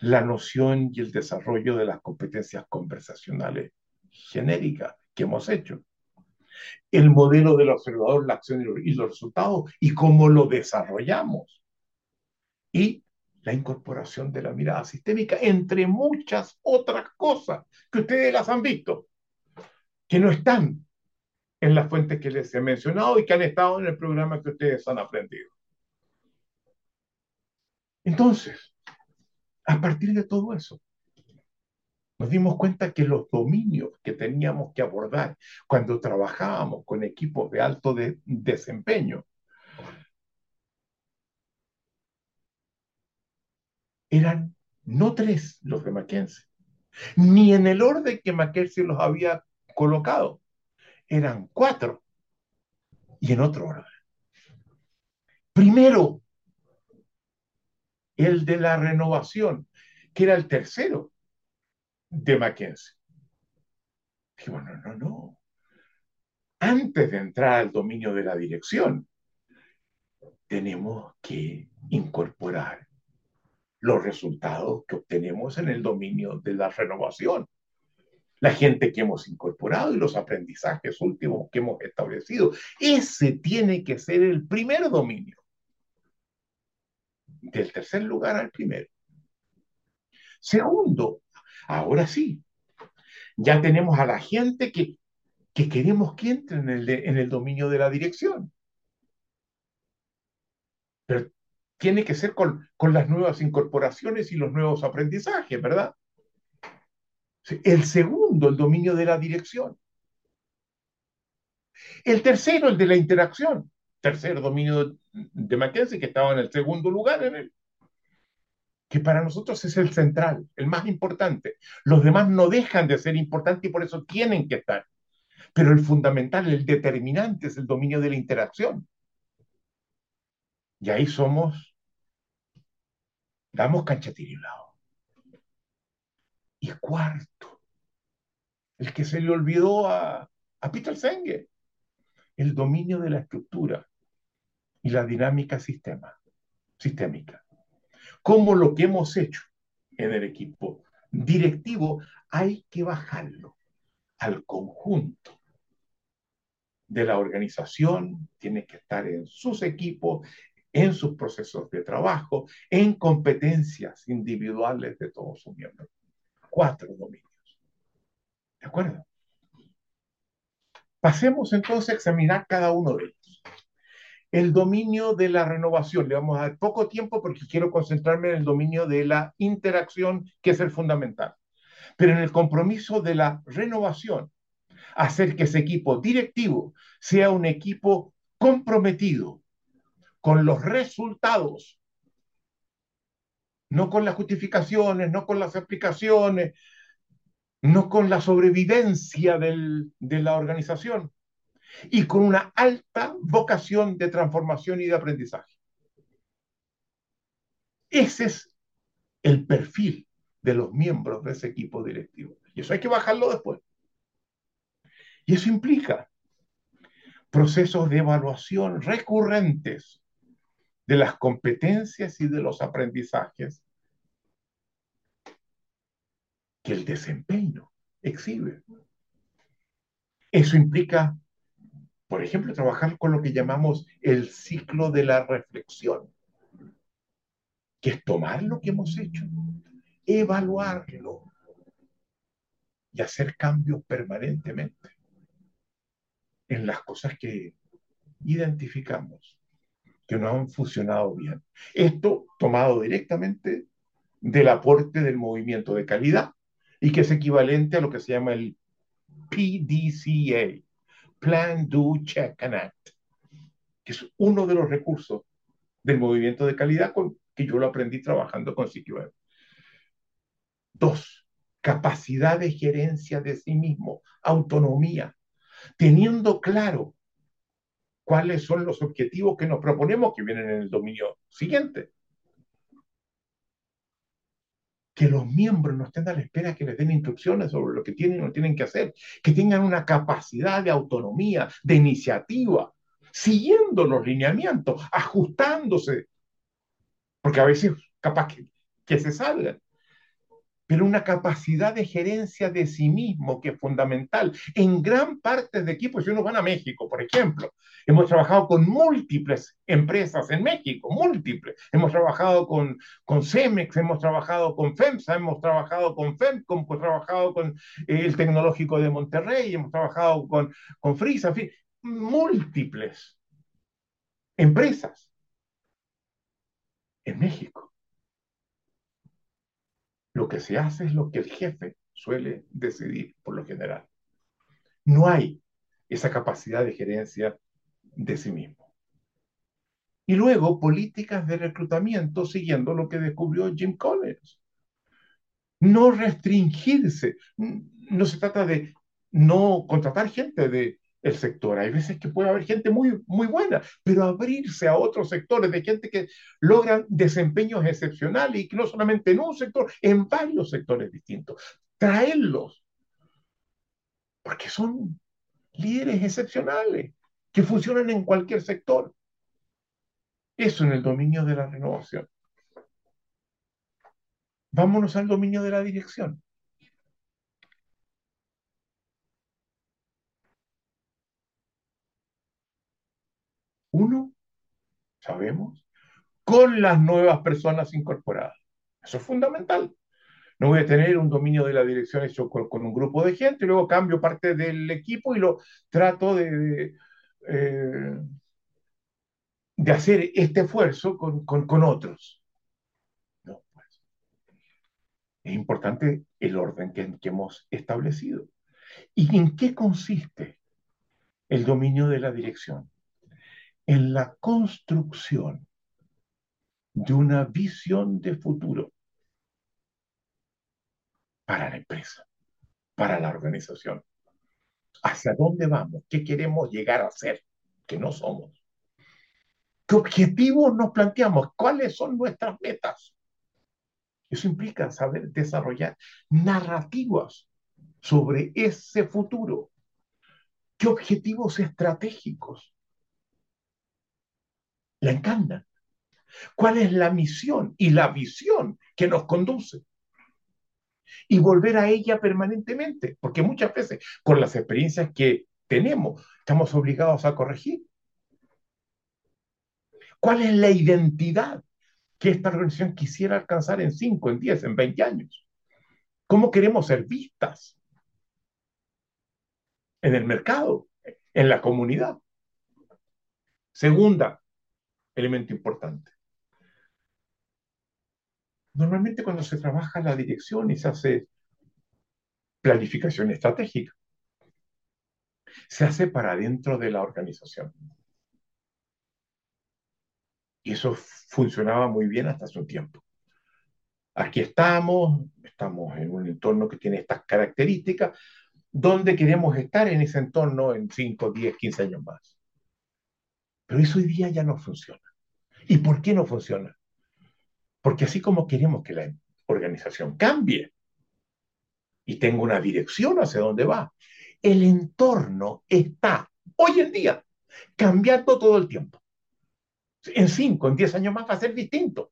la noción y el desarrollo de las competencias conversacionales genéricas que hemos hecho, el modelo del observador, la acción y los resultados y cómo lo desarrollamos, y la incorporación de la mirada sistémica, entre muchas otras cosas que ustedes las han visto, que no están en las fuentes que les he mencionado y que han estado en el programa que ustedes han aprendido. Entonces, a partir de todo eso, nos dimos cuenta que los dominios que teníamos que abordar cuando trabajábamos con equipos de alto desempeño eran no tres los de Mackenzie, ni en el orden que Mackenzie los había colocado, eran cuatro y en otro orden. Primero, el de la renovación, que era el tercero de Mackenzie. Digo, no, no, no. Antes de entrar al dominio de la dirección, tenemos que incorporar los resultados que obtenemos en el dominio de la renovación la gente que hemos incorporado y los aprendizajes últimos que hemos establecido. Ese tiene que ser el primer dominio. Del tercer lugar al primero. Segundo, ahora sí, ya tenemos a la gente que, que queremos que entre en el, en el dominio de la dirección. Pero tiene que ser con, con las nuevas incorporaciones y los nuevos aprendizajes, ¿verdad? El segundo, el dominio de la dirección. El tercero, el de la interacción. Tercer dominio de Mackenzie, que estaba en el segundo lugar en él. Que para nosotros es el central, el más importante. Los demás no dejan de ser importantes y por eso tienen que estar. Pero el fundamental, el determinante es el dominio de la interacción. Y ahí somos, damos cancha. Y cuarto, el que se le olvidó a, Peter Senge, el dominio de la estructura y la dinámica sistema, sistémica. Como lo que hemos hecho en el equipo directivo hay que bajarlo al conjunto de la organización, tiene que estar en sus equipos, en sus procesos de trabajo, en competencias individuales de todos sus miembros. Cuatro dominios. ¿De acuerdo? Pasemos entonces a examinar cada uno de ellos. El dominio de la renovación, le vamos a dar poco tiempo porque quiero concentrarme en el dominio de la interacción, que es el fundamental. Pero en el compromiso de la renovación, hacer que ese equipo directivo sea un equipo comprometido con los resultados, no con las justificaciones, no con las explicaciones, no con la sobrevivencia de la organización y con una alta vocación de transformación y de aprendizaje. Ese es el perfil de los miembros de ese equipo directivo. Y eso hay que bajarlo después. Y eso implica procesos de evaluación recurrentes de las competencias y de los aprendizajes que el desempeño exhibe. Eso implica, por ejemplo, trabajar con lo que llamamos el ciclo de la reflexión, que es tomar lo que hemos hecho, evaluarlo y hacer cambios permanentemente en las cosas que identificamos que no han funcionado bien. Esto tomado directamente del aporte del movimiento de calidad y que es equivalente a lo que se llama el PDCA, Plan, Do, Check and Act, que es uno de los recursos del movimiento de calidad con, que yo lo aprendí trabajando con CQM. Dos, capacidad de gerencia de sí mismo, autonomía, teniendo claro cuáles son los objetivos que nos proponemos que vienen en el dominio siguiente. Que los miembros no estén a la espera que les den instrucciones sobre lo que tienen o no tienen que hacer, que tengan una capacidad de autonomía, de iniciativa, siguiendo los lineamientos, ajustándose, porque a veces capaz que, que se salgan pero una capacidad de gerencia de sí mismo que es fundamental. En gran parte de equipos, si uno van a México, por ejemplo, hemos trabajado con múltiples empresas en México, múltiples. Hemos trabajado con, con Cemex, hemos trabajado con FEMSA, hemos trabajado con FEMCOM, hemos trabajado con eh, el Tecnológico de Monterrey, hemos trabajado con, con Frisa, en fin, múltiples empresas en México lo que se hace es lo que el jefe suele decidir por lo general. No hay esa capacidad de gerencia de sí mismo. Y luego políticas de reclutamiento siguiendo lo que descubrió Jim Collins. No restringirse. No se trata de no contratar gente de el sector. Hay veces que puede haber gente muy, muy buena, pero abrirse a otros sectores de gente que logran desempeños excepcionales y que no solamente en un sector, en varios sectores distintos. Traerlos, porque son líderes excepcionales que funcionan en cualquier sector. Eso en el dominio de la renovación. Vámonos al dominio de la dirección. Uno, sabemos, con las nuevas personas incorporadas. Eso es fundamental. No voy a tener un dominio de la dirección hecho con, un grupo de gente y luego cambio parte del equipo y lo trato de, eh, de hacer este esfuerzo con, con otros. No, pues. Es importante el orden que hemos establecido. ¿Y en qué consiste el dominio de la dirección? En la construcción de una visión de futuro para la empresa, para la organización. ¿Hacia dónde vamos? ¿Qué queremos llegar a ser? Que no somos. ¿Qué objetivos nos planteamos? ¿Cuáles son nuestras metas? Eso implica saber desarrollar narrativas sobre ese futuro? ¿Qué objetivos estratégicos la encantan? ¿Cuál es la misión y la visión que nos conduce? Y volver a ella permanentemente, porque muchas veces con las experiencias que tenemos estamos obligados a corregir. ¿Cuál es la identidad que esta organización quisiera alcanzar en 5, en 10, en 20 años? ¿Cómo queremos ser vistas en el mercado, en la comunidad? Segunda, elemento importante. Normalmente cuando se trabaja la dirección y se hace planificación estratégica, se hace para dentro de la organización. Y eso funcionaba muy bien hasta hace un tiempo. Aquí estamos, estamos en un entorno que tiene estas características, donde queremos estar en ese entorno en 5, 10, 15 años más. Pero eso hoy día ya no funciona. ¿Y por qué no funciona? Porque así como queremos que la organización cambie y tenga una dirección hacia dónde va, el entorno está hoy en día cambiando todo el tiempo. En 5, en 10 años más va a ser distinto.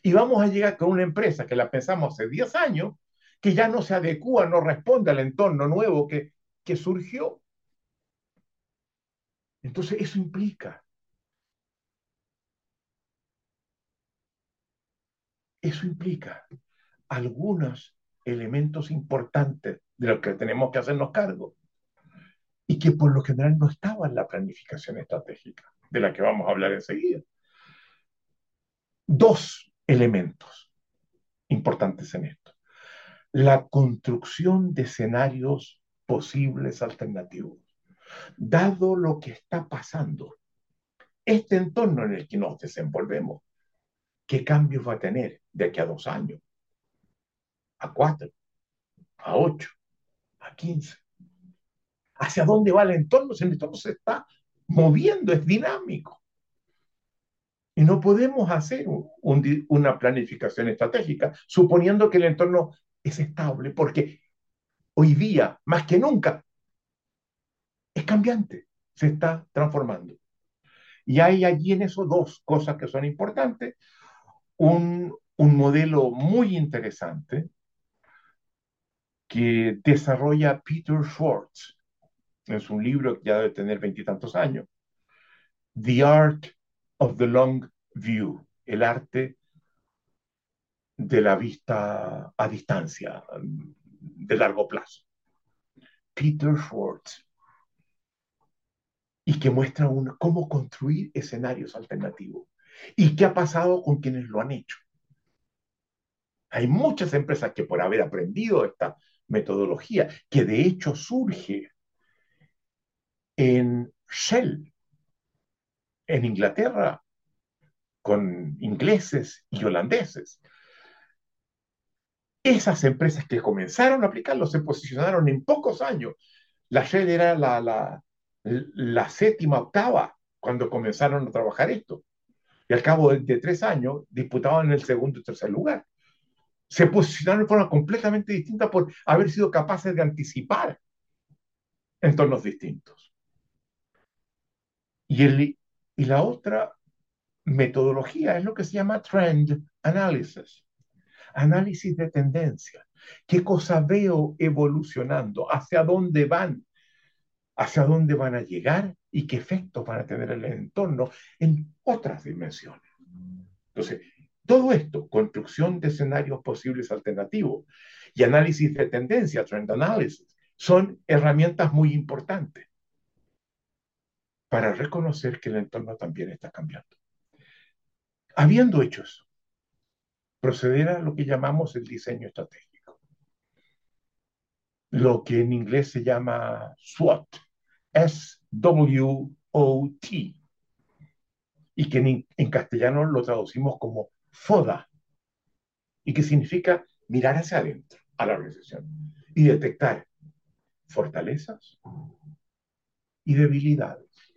Y vamos a llegar con una empresa que la pensamos hace 10 años, que ya no se adecua, no responde al entorno nuevo que, que surgió. Entonces eso implica Eso implica algunos elementos importantes de los que tenemos que hacernos cargo y que por lo general no estaban en la planificación estratégica, de la que vamos a hablar enseguida. Dos elementos importantes en esto. La construcción de escenarios posibles alternativos. Dado lo que está pasando, este entorno en el que nos desenvolvemos ¿Qué cambios va a tener de aquí a dos años? A cuatro, a ocho, a quince. ¿Hacia dónde va el entorno? el entorno se está moviendo, es dinámico. Y no podemos hacer una planificación estratégica suponiendo que el entorno es estable, porque hoy día, más que nunca, es cambiante, se está transformando. Y hay allí en eso dos cosas que son importantes un, modelo muy interesante que desarrolla Peter Schwartz. Es un libro que ya debe tener veintitantos años. The Art of the Long View, el arte de la vista a distancia, de largo plazo. Peter Schwartz. Y que muestra cómo construir escenarios alternativos. ¿Y qué ha pasado con quienes lo han hecho? Hay muchas empresas que por haber aprendido esta metodología, que de hecho surge en Shell, en Inglaterra, con ingleses y holandeses. Esas empresas que comenzaron a aplicarlo se posicionaron en pocos años. La Shell era la, la, la séptima, octava cuando comenzaron a trabajar esto al cabo de, tres años disputaban el segundo y tercer lugar. Se posicionaron de forma completamente distinta por haber sido capaces de anticipar entornos distintos. Y, el, y la otra metodología es lo que se llama trend analysis, análisis de tendencia. ¿Qué cosa veo evolucionando? ¿Hacia dónde van? ¿Hacia dónde van a llegar? y qué efectos van a tener en el entorno en otras dimensiones. Entonces, todo esto, construcción de escenarios posibles alternativos y análisis de tendencia, trend analysis, son herramientas muy importantes para reconocer que el entorno también está cambiando. Habiendo hecho eso, proceder a lo que llamamos el diseño estratégico, lo que en inglés se llama SWOT, S-W-O-T, y que en, castellano lo traducimos como FODA, y que significa mirar hacia adentro a la organización y detectar fortalezas y debilidades,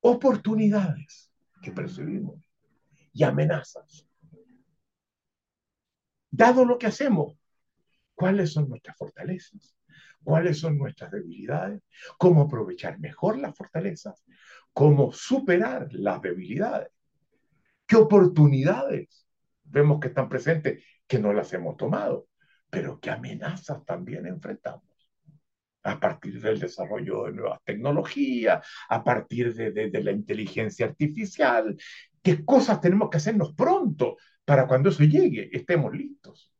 oportunidades que percibimos y amenazas. Dado lo que hacemos, cuáles son nuestras fortalezas, cuáles son nuestras debilidades, cómo aprovechar mejor las fortalezas, cómo superar las debilidades, qué oportunidades vemos que están presentes que no las hemos tomado, pero qué amenazas también enfrentamos a partir del desarrollo de nuevas tecnologías, a partir de, de, la inteligencia artificial, qué cosas tenemos que hacernos pronto para cuando eso llegue, estemos listos.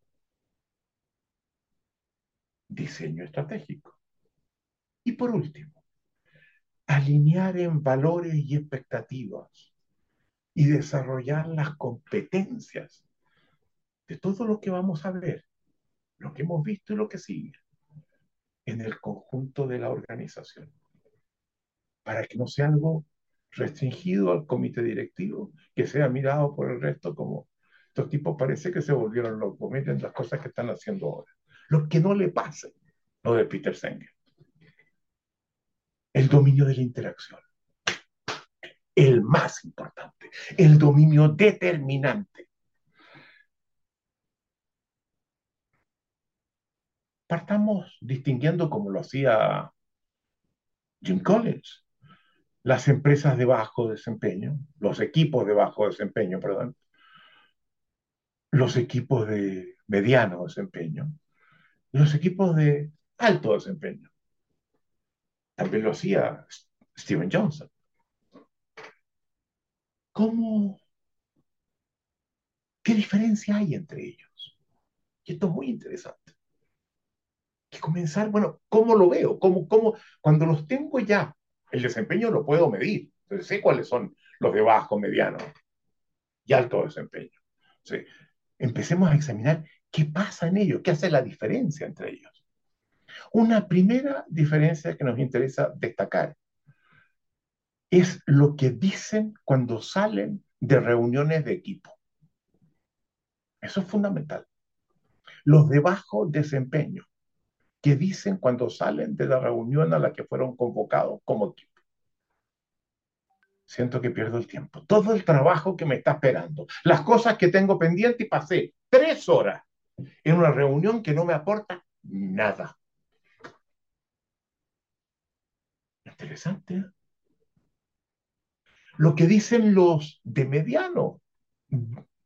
Diseño estratégico. Y por último, alinear en valores y expectativas y desarrollar las competencias de todo lo que vamos a ver, lo que hemos visto y lo que sigue en el conjunto de la organización, para que no sea algo restringido al comité directivo, que sea mirado por el resto como estos tipos parece que se volvieron locos, miren las cosas que están haciendo ahora. Lo que no le pase, lo de Peter Senge. El dominio de la interacción. El más importante, el dominio determinante. Partamos distinguiendo como lo hacía Jim Collins, las empresas de bajo desempeño, los equipos de bajo desempeño, perdón, los equipos de mediano desempeño, los equipos de alto desempeño. También lo hacía Steven Johnson. ¿Cómo? ¿Qué diferencia hay entre ellos? Y esto es muy interesante. Que comenzar, bueno, ¿cómo lo veo? ¿Cómo, cómo, cuando los tengo ya, el desempeño lo puedo medir. Entonces sé cuáles son los de bajo, mediano y alto desempeño. Empecemos a examinar qué pasa en ellos, qué hace la diferencia entre ellos. Una primera diferencia que nos interesa destacar es lo que dicen cuando salen de reuniones de equipo. Eso es fundamental. Los de bajo desempeño, que dicen cuando salen de la reunión a la que fueron convocados como equipo. Siento que pierdo el tiempo. Todo el trabajo que me está esperando, las cosas que tengo pendiente y pasé tres horas en una reunión que no me aporta nada. Interesante. ¿eh? Lo que dicen los de mediano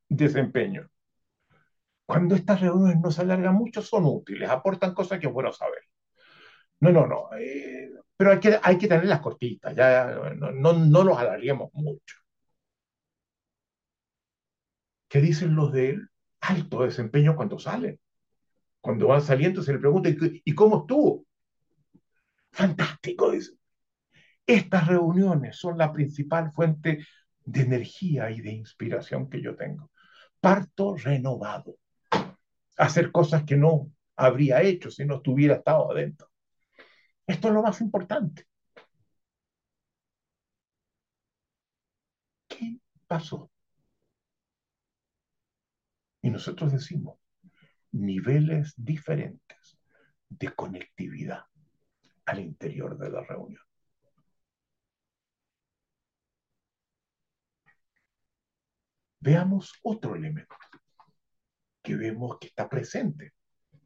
desempeño. Cuando estas reuniones no se alargan mucho, son útiles, aportan cosas que es bueno saber. No, no, no. Eh, pero hay que, hay que tenerlas cortitas, ya no, no, no los alarguemos mucho. ¿Qué dicen los de alto desempeño cuando salen? Cuando van saliendo se le pregunta, ¿y cómo estuvo? Fantástico, dicen. Estas reuniones son la principal fuente de energía y de inspiración que yo tengo. Parto renovado. Hacer cosas que no habría hecho si no estuviera estado adentro. Esto es lo más importante. ¿Qué pasó? Y nosotros decimos niveles diferentes de conectividad al interior de la reunión. Veamos otro elemento que vemos que está presente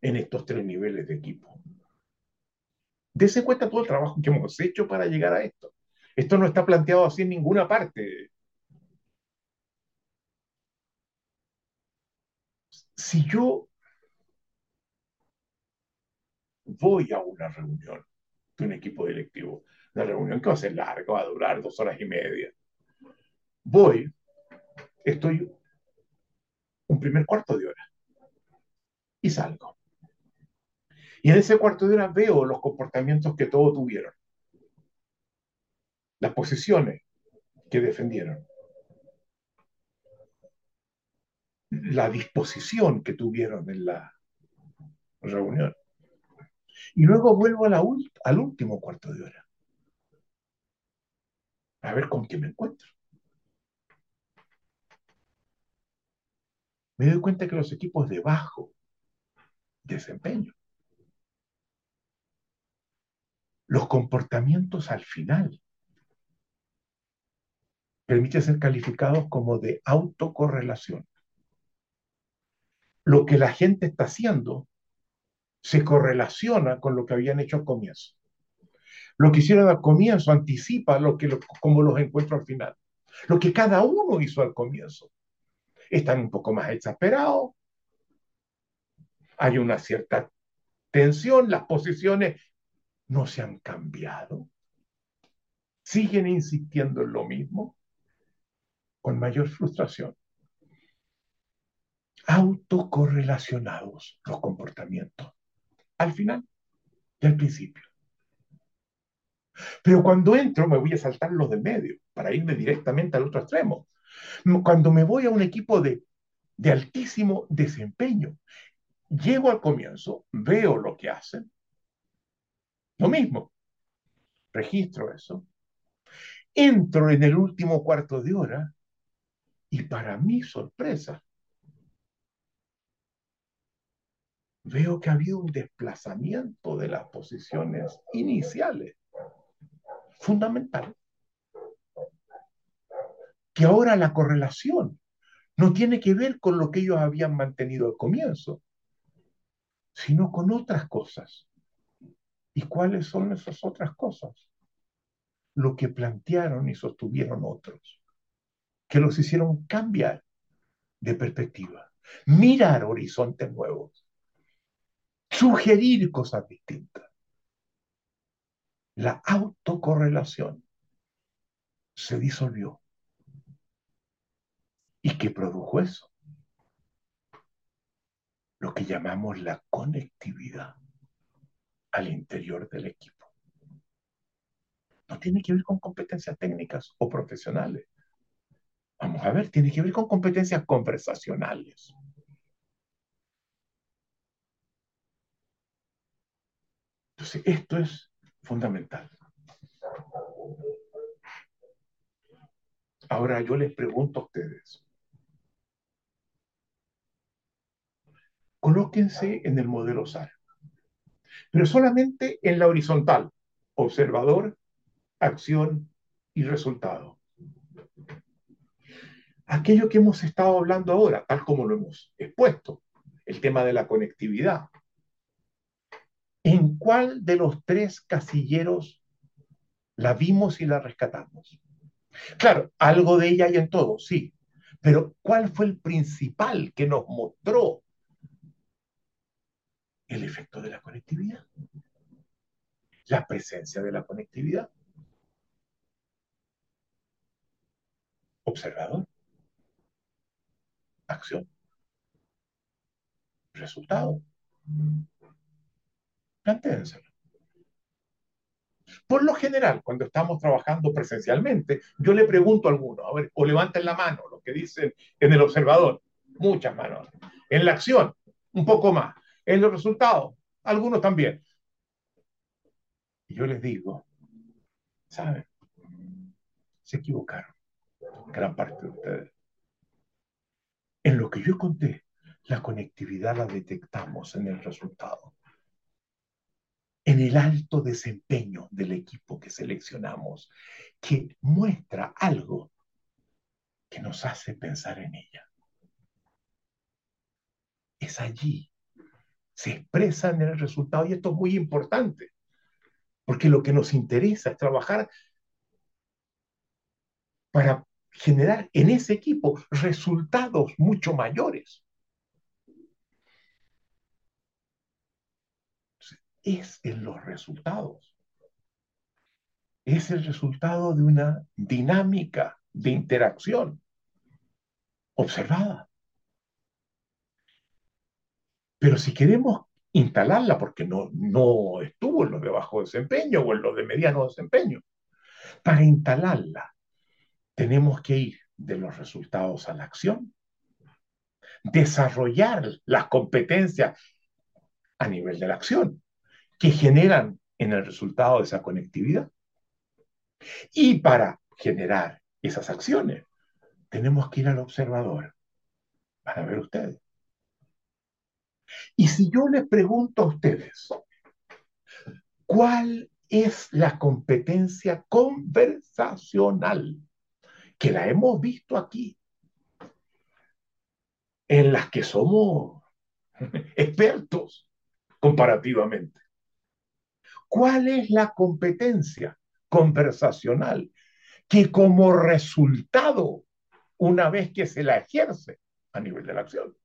en estos tres niveles de equipo. Dese cuenta todo el trabajo que hemos hecho para llegar a esto. Esto no está planteado así en ninguna parte. Si yo voy a una reunión de un equipo directivo, una reunión que va a ser larga, va a durar dos horas y media, voy, estoy un primer cuarto de hora y salgo. Y en ese cuarto de hora veo los comportamientos que todos tuvieron, las posiciones que defendieron, la disposición que tuvieron en la reunión. Y luego vuelvo al último cuarto de hora. A ver con qué me encuentro. Me doy cuenta que los equipos de bajo desempeño los comportamientos al final permiten ser calificados como de autocorrelación. Lo que la gente está haciendo se correlaciona con lo que habían hecho al comienzo. Lo que hicieron al comienzo anticipa lo que, como los encuentro al final. Lo que cada uno hizo al comienzo. Están un poco más exasperados. Hay una cierta tensión. Las posiciones no se han cambiado. Siguen insistiendo en lo mismo. Con mayor frustración. Autocorrelacionados los comportamientos. Al final y al principio. Pero cuando entro me voy a saltar los del medio para irme directamente al otro extremo. Cuando me voy a un equipo de, de altísimo desempeño, llego al comienzo, veo lo que hacen, lo mismo, registro eso, entro en el último cuarto de hora y para mi sorpresa, veo que ha habido un desplazamiento de las posiciones iniciales fundamental. Que ahora la correlación no tiene que ver con lo que ellos habían mantenido al comienzo, sino con otras cosas. ¿Y cuáles son esas otras cosas? Lo que plantearon y sostuvieron otros, que los hicieron cambiar de perspectiva, mirar horizontes nuevos, sugerir cosas distintas la autocorrelación se disolvió. ¿Y qué produjo eso? Lo que llamamos la conectividad al interior del equipo. No tiene que ver con competencias técnicas o profesionales. Vamos a ver, tiene que ver con competencias conversacionales. Entonces, esto es fundamental. Ahora yo les pregunto a ustedes, colóquense en el modelo SAR, pero solamente en la horizontal, observador, acción y resultado. Aquello que hemos estado hablando ahora, tal como lo hemos expuesto, el tema de la conectividad, ¿En cuál de los tres casilleros la vimos y la rescatamos? Claro, algo de ella hay en todo, sí, pero ¿cuál fue el principal que nos mostró el efecto de la conectividad? La presencia de la conectividad. Observador. Acción. Resultado. Plantéenselo. Por lo general, cuando estamos trabajando presencialmente, yo le pregunto a algunos, a ver, o levanten la mano, lo que dicen en el observador, muchas manos. En la acción, un poco más. En los resultados, algunos también. Y yo les digo, ¿saben? Se equivocaron, gran parte de ustedes. En lo que yo conté, la conectividad la detectamos en el resultado en el alto desempeño del equipo que seleccionamos, que muestra algo que nos hace pensar en ella. Es allí, se expresa en el resultado y esto es muy importante, porque lo que nos interesa es trabajar para generar en ese equipo resultados mucho mayores. Es en los resultados. Es el resultado de una dinámica de interacción observada. Pero si queremos instalarla, porque no, no estuvo en los de bajo desempeño o en los de mediano desempeño, para instalarla tenemos que ir de los resultados a la acción, desarrollar las competencias a nivel de la acción que generan en el resultado de esa conectividad. Y para generar esas acciones, tenemos que ir al observador. Van a ver ustedes. Y si yo les pregunto a ustedes, ¿cuál es la competencia conversacional? Que la hemos visto aquí, en las que somos expertos comparativamente. ¿Cuál es la competencia conversacional que como resultado, una vez que se la ejerce a nivel de la acción,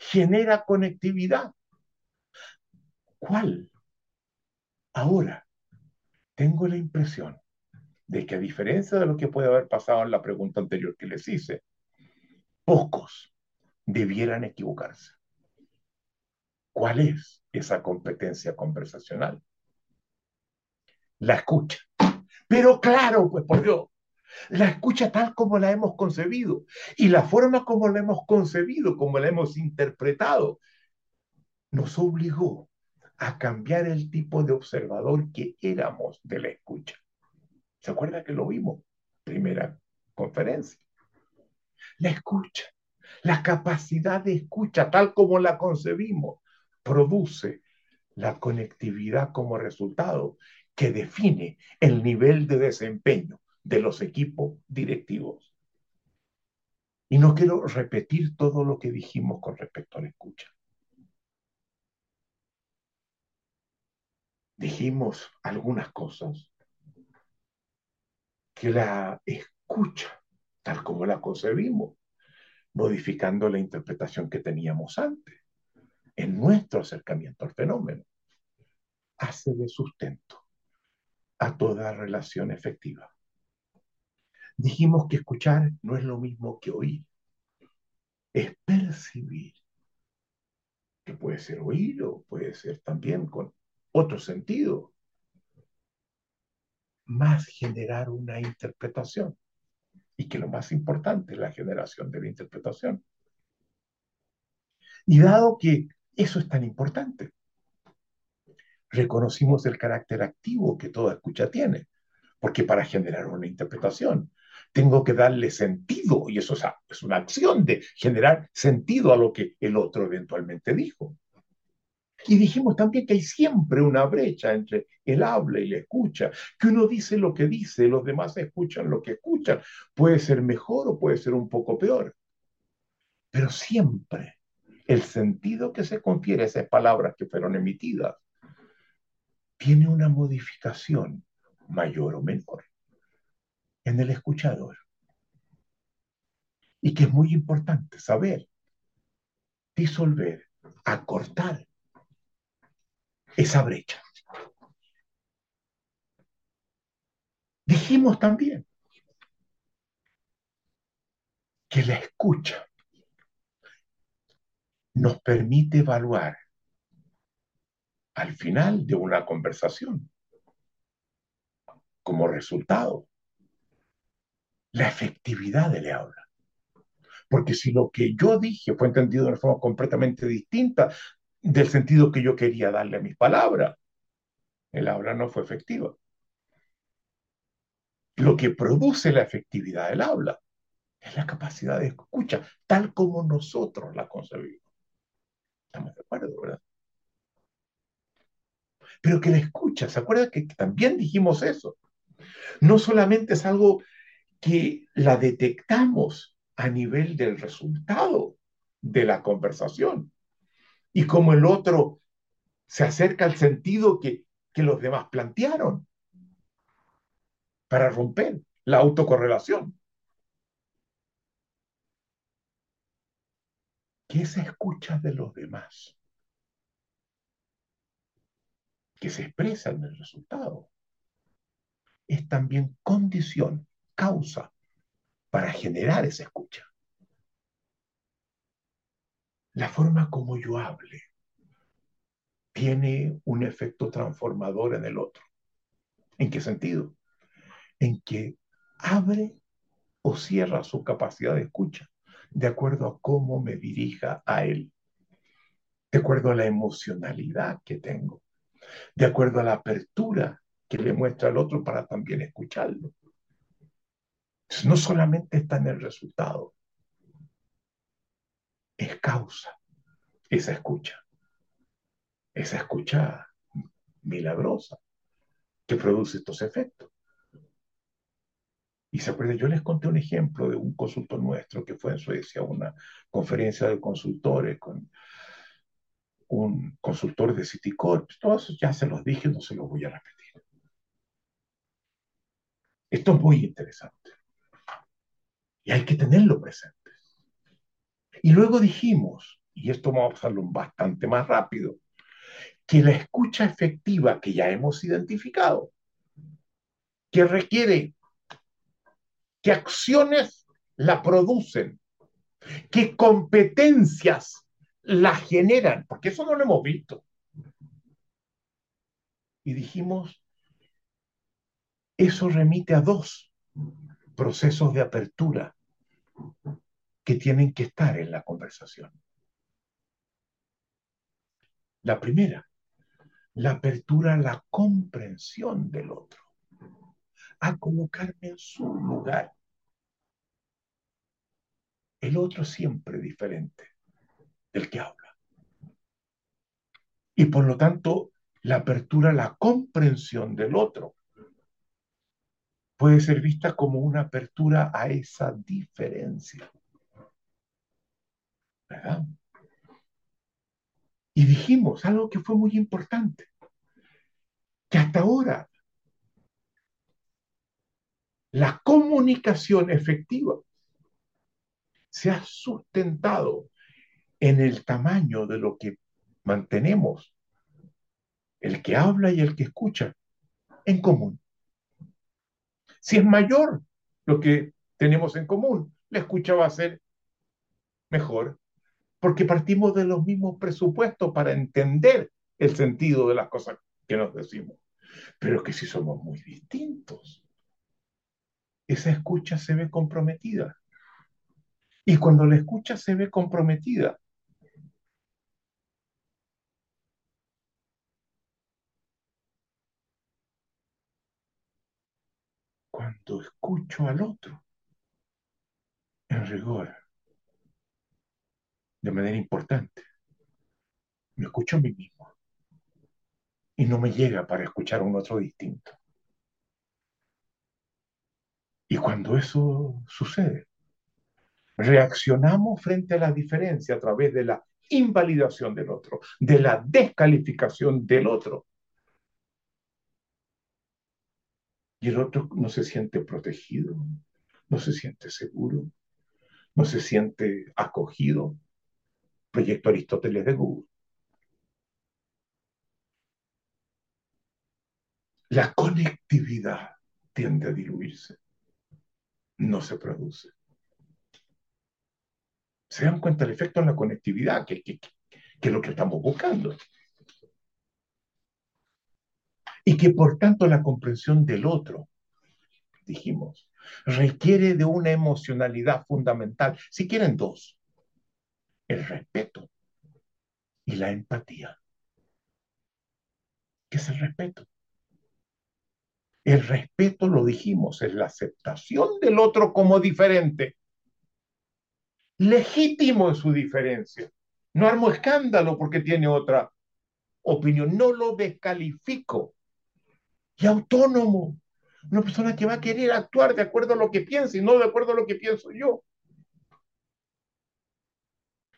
genera conectividad? ¿Cuál? Ahora, tengo la impresión de que a diferencia de lo que puede haber pasado en la pregunta anterior que les hice, pocos debieran equivocarse. ¿Cuál es esa competencia conversacional? La escucha. Pero claro, pues por Dios, la escucha tal como la hemos concebido y la forma como la hemos concebido, como la hemos interpretado, nos obligó a cambiar el tipo de observador que éramos de la escucha. ¿Se acuerda que lo vimos? Primera conferencia. La escucha, la capacidad de escucha tal como la concebimos, produce la conectividad como resultado que define el nivel de desempeño de los equipos directivos. Y no quiero repetir todo lo que dijimos con respecto a la escucha. Dijimos algunas cosas que la escucha, tal como la concebimos, modificando la interpretación que teníamos antes, en nuestro acercamiento al fenómeno, hace de sustento a toda relación efectiva. Dijimos que escuchar no es lo mismo que oír, es percibir, que puede ser oír o puede ser también con otro sentido, más generar una interpretación. Y que lo más importante es la generación de la interpretación. Y dado que eso es tan importante, reconocimos el carácter activo que toda escucha tiene, porque para generar una interpretación tengo que darle sentido, y eso es una acción de generar sentido a lo que el otro eventualmente dijo. Y dijimos también que hay siempre una brecha entre el habla y la escucha, que uno dice lo que dice, los demás escuchan lo que escuchan. Puede ser mejor o puede ser un poco peor. Pero siempre el sentido que se confiere a esas palabras que fueron emitidas tiene una modificación mayor o menor en el escuchador. Y que es muy importante saber disolver, acortar esa brecha. Dijimos también que la escucha nos permite evaluar al final de una conversación como resultado la efectividad de la habla. Porque si lo que yo dije fue entendido de una forma completamente distinta del sentido que yo quería darle a mis palabras. El habla no fue efectiva. Lo que produce la efectividad del habla es la capacidad de escucha, tal como nosotros la concebimos. Estamos de acuerdo. Pero que la escucha, ¿se acuerda que también dijimos eso? No solamente es algo que la detectamos a nivel del resultado de la conversación, y como el otro se acerca al sentido que, que los demás plantearon para romper la autocorrelación. Que esa escucha de los demás, que se expresa en el resultado, es también condición, causa para generar esa escucha la forma como yo hable tiene un efecto transformador en el otro. ¿En qué sentido? En que abre o cierra su capacidad de escucha de acuerdo a cómo me dirija a él, de acuerdo a la emocionalidad que tengo, de acuerdo a la apertura que le muestra al otro para también escucharlo. No solamente está en el resultado, es causa esa escucha, esa escucha milagrosa que produce estos efectos. Y se acuerdan, yo les conté un ejemplo de un consultor nuestro que fue en Suecia una conferencia de consultores con un consultor de Citicorp. Todo eso ya se los dije, no se los voy a repetir. Esto es muy interesante. Y hay que tenerlo presente. Y luego dijimos, y esto vamos a pasarlo bastante más rápido, que la escucha efectiva que ya hemos identificado, que requiere que acciones la producen, que competencias la generan, porque eso no lo hemos visto. Y dijimos, eso remite a dos procesos de apertura que tienen que estar en la conversación. La primera, la apertura a la comprensión del otro, a colocarme en su lugar. El otro siempre diferente del que habla. Y por lo tanto, la apertura a la comprensión del otro puede ser vista como una apertura a esa diferencia. ¿Verdad? Y dijimos algo que fue muy importante, que hasta ahora la comunicación efectiva se ha sustentado en el tamaño de lo que mantenemos, el que habla y el que escucha, en común. Si es mayor lo que tenemos en común, la escucha va a ser mejor porque partimos de los mismos presupuestos para entender el sentido de las cosas que nos decimos. Pero que si somos muy distintos, esa escucha se ve comprometida. Y cuando la escucha se ve comprometida, escucho al otro, en rigor, de manera importante. Me escucho a mí mismo. Y no me llega para escuchar a un otro distinto. Y cuando eso sucede, reaccionamos frente a la diferencia a través de la invalidación del otro, de la descalificación del otro. Y el otro no se siente protegido, no se siente seguro, no se siente acogido, proyecto Aristóteles de Google. La conectividad tiende a diluirse, no se produce. ¿Se dan cuenta del efecto en la conectividad, que, que, es lo que estamos buscando? Y que por tanto la comprensión del otro, dijimos, requiere de una emocionalidad fundamental, si quieren dos el respeto y la empatía. ¿Qué es el respeto? El respeto, lo dijimos, es la aceptación del otro como diferente. Legítimo en su diferencia. No armo escándalo porque tiene otra opinión. No lo descalifico. Y autónomo. Una persona que va a querer actuar de acuerdo a lo que piensa y no de acuerdo a lo que pienso yo.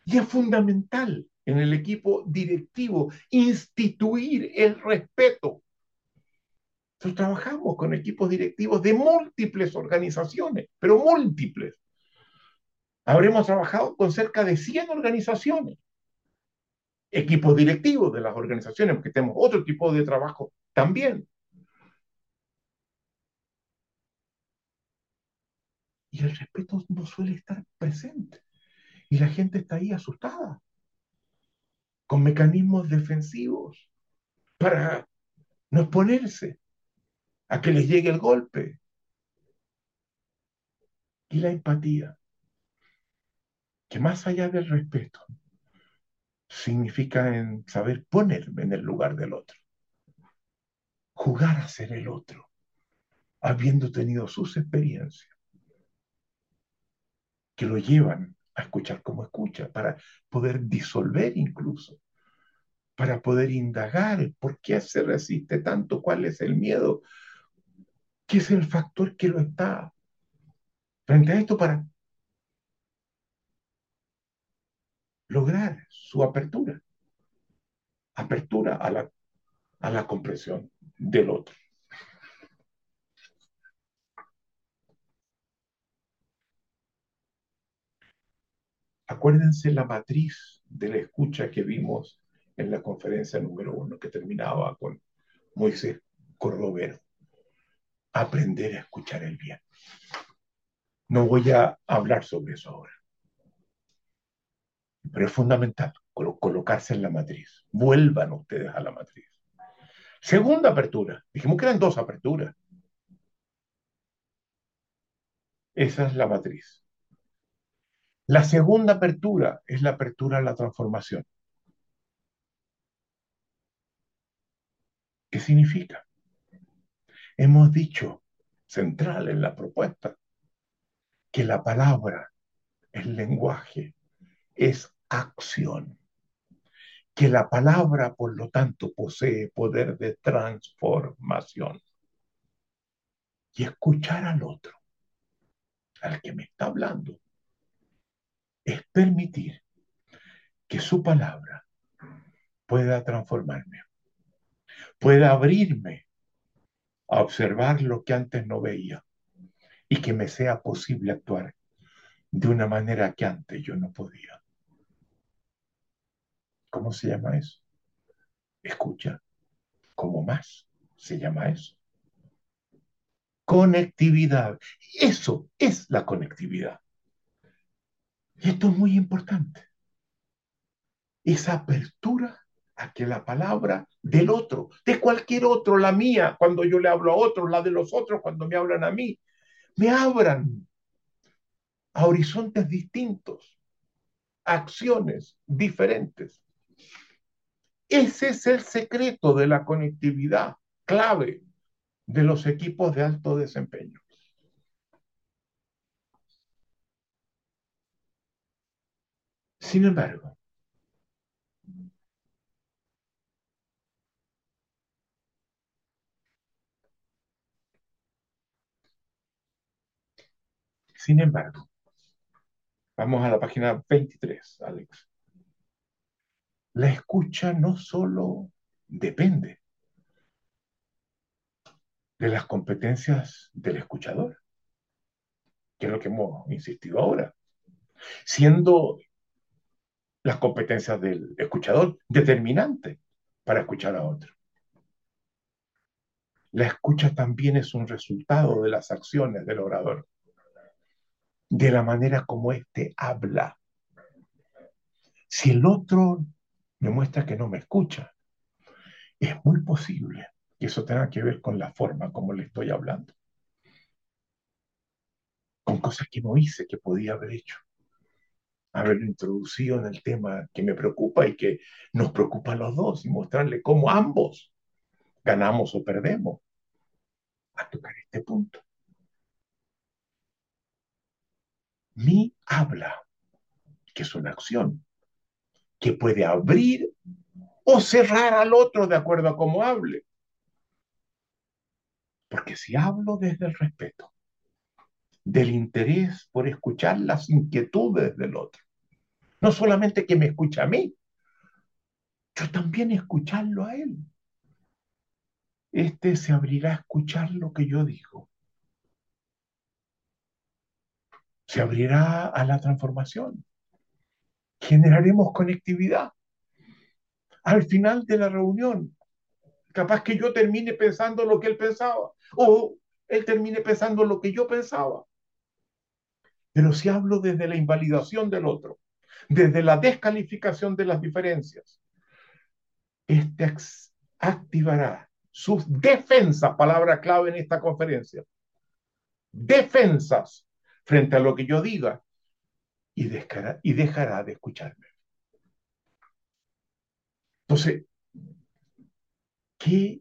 Y es fundamental en el equipo directivo instituir el respeto. Nosotros trabajamos con equipos directivos de múltiples organizaciones, pero múltiples. Habremos trabajado con cerca de 100 organizaciones, equipos directivos de las organizaciones, porque tenemos otro tipo de trabajo también. Y el respeto no suele estar presente. Y la gente está ahí asustada, con mecanismos defensivos para no exponerse a que les llegue el golpe. Y la empatía, que más allá del respeto, significa en saber ponerme en el lugar del otro, jugar a ser el otro, habiendo tenido sus experiencias que lo llevan a escuchar como escucha, para poder disolver incluso, para poder indagar por qué se resiste tanto, cuál es el miedo, qué es el factor que lo está frente a esto para lograr su apertura. apertura a la, a la comprensión del otro. Acuérdense la matriz de la escucha que vimos en la conferencia número uno que terminaba con Moisés Cordovero. Aprender a escuchar el bien. No voy a hablar sobre eso ahora. Pero es fundamental colocarse en la matriz. Vuelvan ustedes a la matriz. Segunda apertura. Dijimos que eran dos aperturas. Esa es la matriz. La segunda apertura es la apertura a la transformación. ¿Qué significa? Hemos dicho, central en la propuesta, que la palabra, el lenguaje, es acción. Que la palabra, por lo tanto, posee poder de transformación. Y escuchar al otro, al que me está hablando, es permitir que su palabra pueda transformarme, pueda abrirme a observar lo que antes no veía y que me sea posible actuar de una manera que antes yo no podía. ¿Cómo se llama eso? Escucha. ¿Cómo más se llama eso? Conectividad. Eso es la conectividad. Esto es muy importante. Esa apertura a que la palabra del otro, de cualquier otro, la mía, cuando yo le hablo a otro, la de los otros, cuando me hablan a mí, me abran a horizontes distintos, acciones diferentes. Ese es el secreto de la conectividad clave de los equipos de alto desempeño. Sin embargo, sin embargo, vamos a la página 23, Alex. La escucha no solo depende de las competencias del escuchador, que es lo que hemos insistido ahora, siendo las competencias del escuchador determinante para escuchar a otro. La escucha también es un resultado de las acciones del orador, de la manera como éste habla. Si el otro me muestra que no me escucha, es muy posible que eso tenga que ver con la forma como le estoy hablando, con cosas que no hice que podía haber hecho haberlo introducido en el tema que me preocupa y que nos preocupa a los dos y mostrarle cómo ambos ganamos o perdemos a tocar este punto. Mi habla, que es una acción, que puede abrir o cerrar al otro de acuerdo a cómo hable. Porque si hablo desde el respeto, del interés por escuchar las inquietudes del otro, no solamente que me escucha a mí, yo también escucharlo a él. Este se abrirá a escuchar lo que yo digo. Se abrirá a la transformación. Generaremos conectividad. Al final de la reunión, capaz que yo termine pensando lo que él pensaba o él termine pensando lo que yo pensaba. Pero si hablo desde la invalidación del otro, desde la descalificación de las diferencias. Este activará sus defensas, palabra clave en esta conferencia, defensas frente a lo que yo diga y dejará, de escucharme. Entonces, ¿qué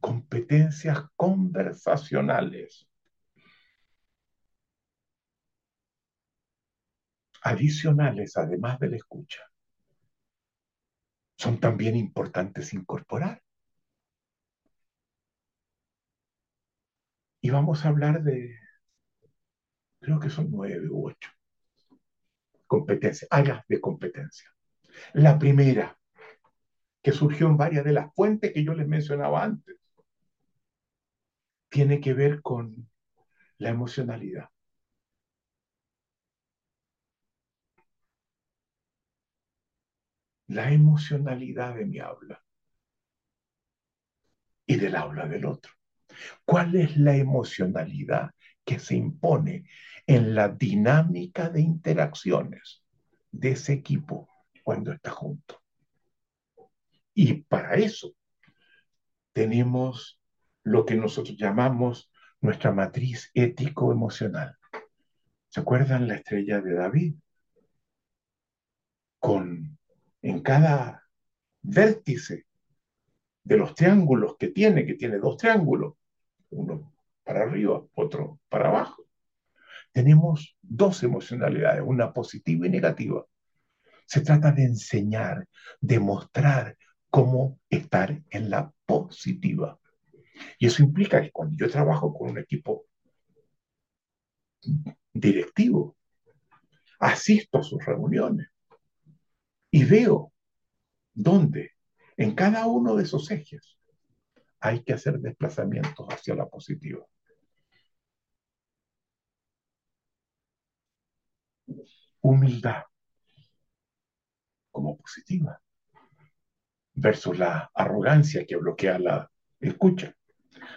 competencias conversacionales adicionales, además de la escucha, son también importantes incorporar. Y vamos a hablar de, creo que son nueve u ocho competencias, áreas de competencia. La primera, que surgió en varias de las fuentes que yo les mencionaba antes, tiene que ver con la emocionalidad. La emocionalidad de mi habla y del habla del otro. ¿Cuál es la emocionalidad que se impone en la dinámica de interacciones de ese equipo cuando está junto? Y para eso tenemos lo que nosotros llamamos nuestra matriz ético-emocional. ¿Se acuerdan la estrella de David? Con en cada vértice de los triángulos que tiene, que tiene dos triángulos, uno para arriba, otro para abajo. Tenemos dos emocionalidades, una positiva y negativa. Se trata de enseñar, de mostrar cómo estar en la positiva. Y eso implica que cuando yo trabajo con un equipo directivo, asisto a sus reuniones y veo dónde en cada uno de esos ejes hay que hacer desplazamientos hacia la positiva. Humildad como positiva versus la arrogancia que bloquea la escucha.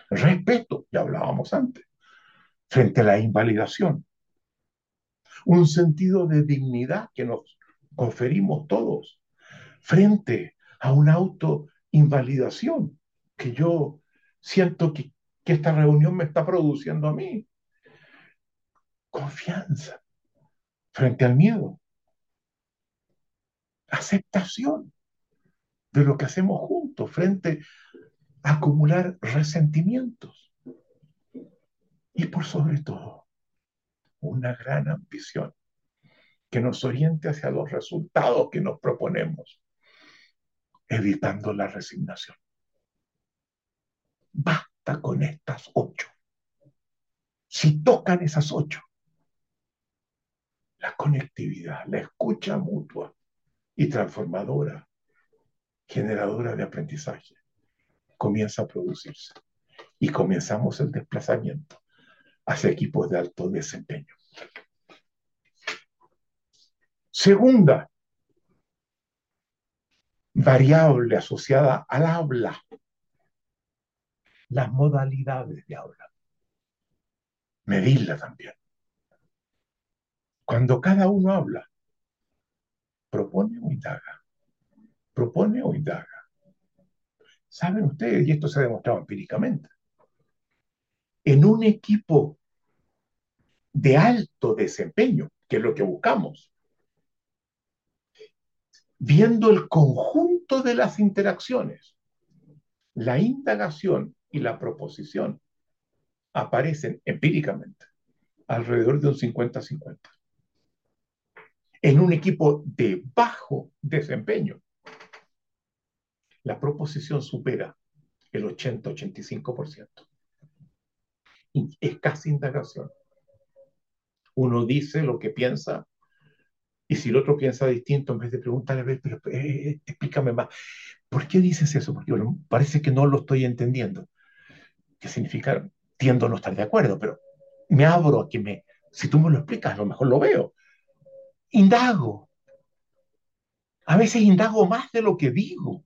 Respeto, ya hablábamos antes, frente a la invalidación. Un sentido de dignidad que nos conferimos todos frente a una autoinvalidación que yo siento que, esta reunión me está produciendo a mí. Confianza frente al miedo. Aceptación de lo que hacemos juntos frente a acumular resentimientos. Y por sobre todo, una gran ambición que nos oriente hacia los resultados que nos proponemos evitando la resignación. Basta con estas ocho. Si tocan esas ocho, la conectividad, la escucha mutua y transformadora, generadora de aprendizaje, comienza a producirse y comenzamos el desplazamiento hacia equipos de alto desempeño. Segunda variable asociada al habla, las modalidades de habla. Medirla también. Cuando cada uno habla, propone o indaga. Propone o indaga. Saben ustedes, y esto se ha demostrado empíricamente, en un equipo de alto desempeño, que es lo que buscamos, viendo el conjunto de las interacciones, la indagación y la proposición aparecen empíricamente alrededor de un 50-50. En un equipo de bajo desempeño, la proposición supera el 80-85%. Escasa indagación. Uno dice lo que piensa y si el otro piensa distinto, en vez de preguntarle, a ver, pero eh, explícame más, ¿por qué dices eso? Porque parece que no lo estoy entendiendo. ¿Qué significa? Tiendo no estar de acuerdo, pero me abro a que me, si tú me lo explicas, a lo mejor lo veo. Indago. A veces indago más de lo que digo.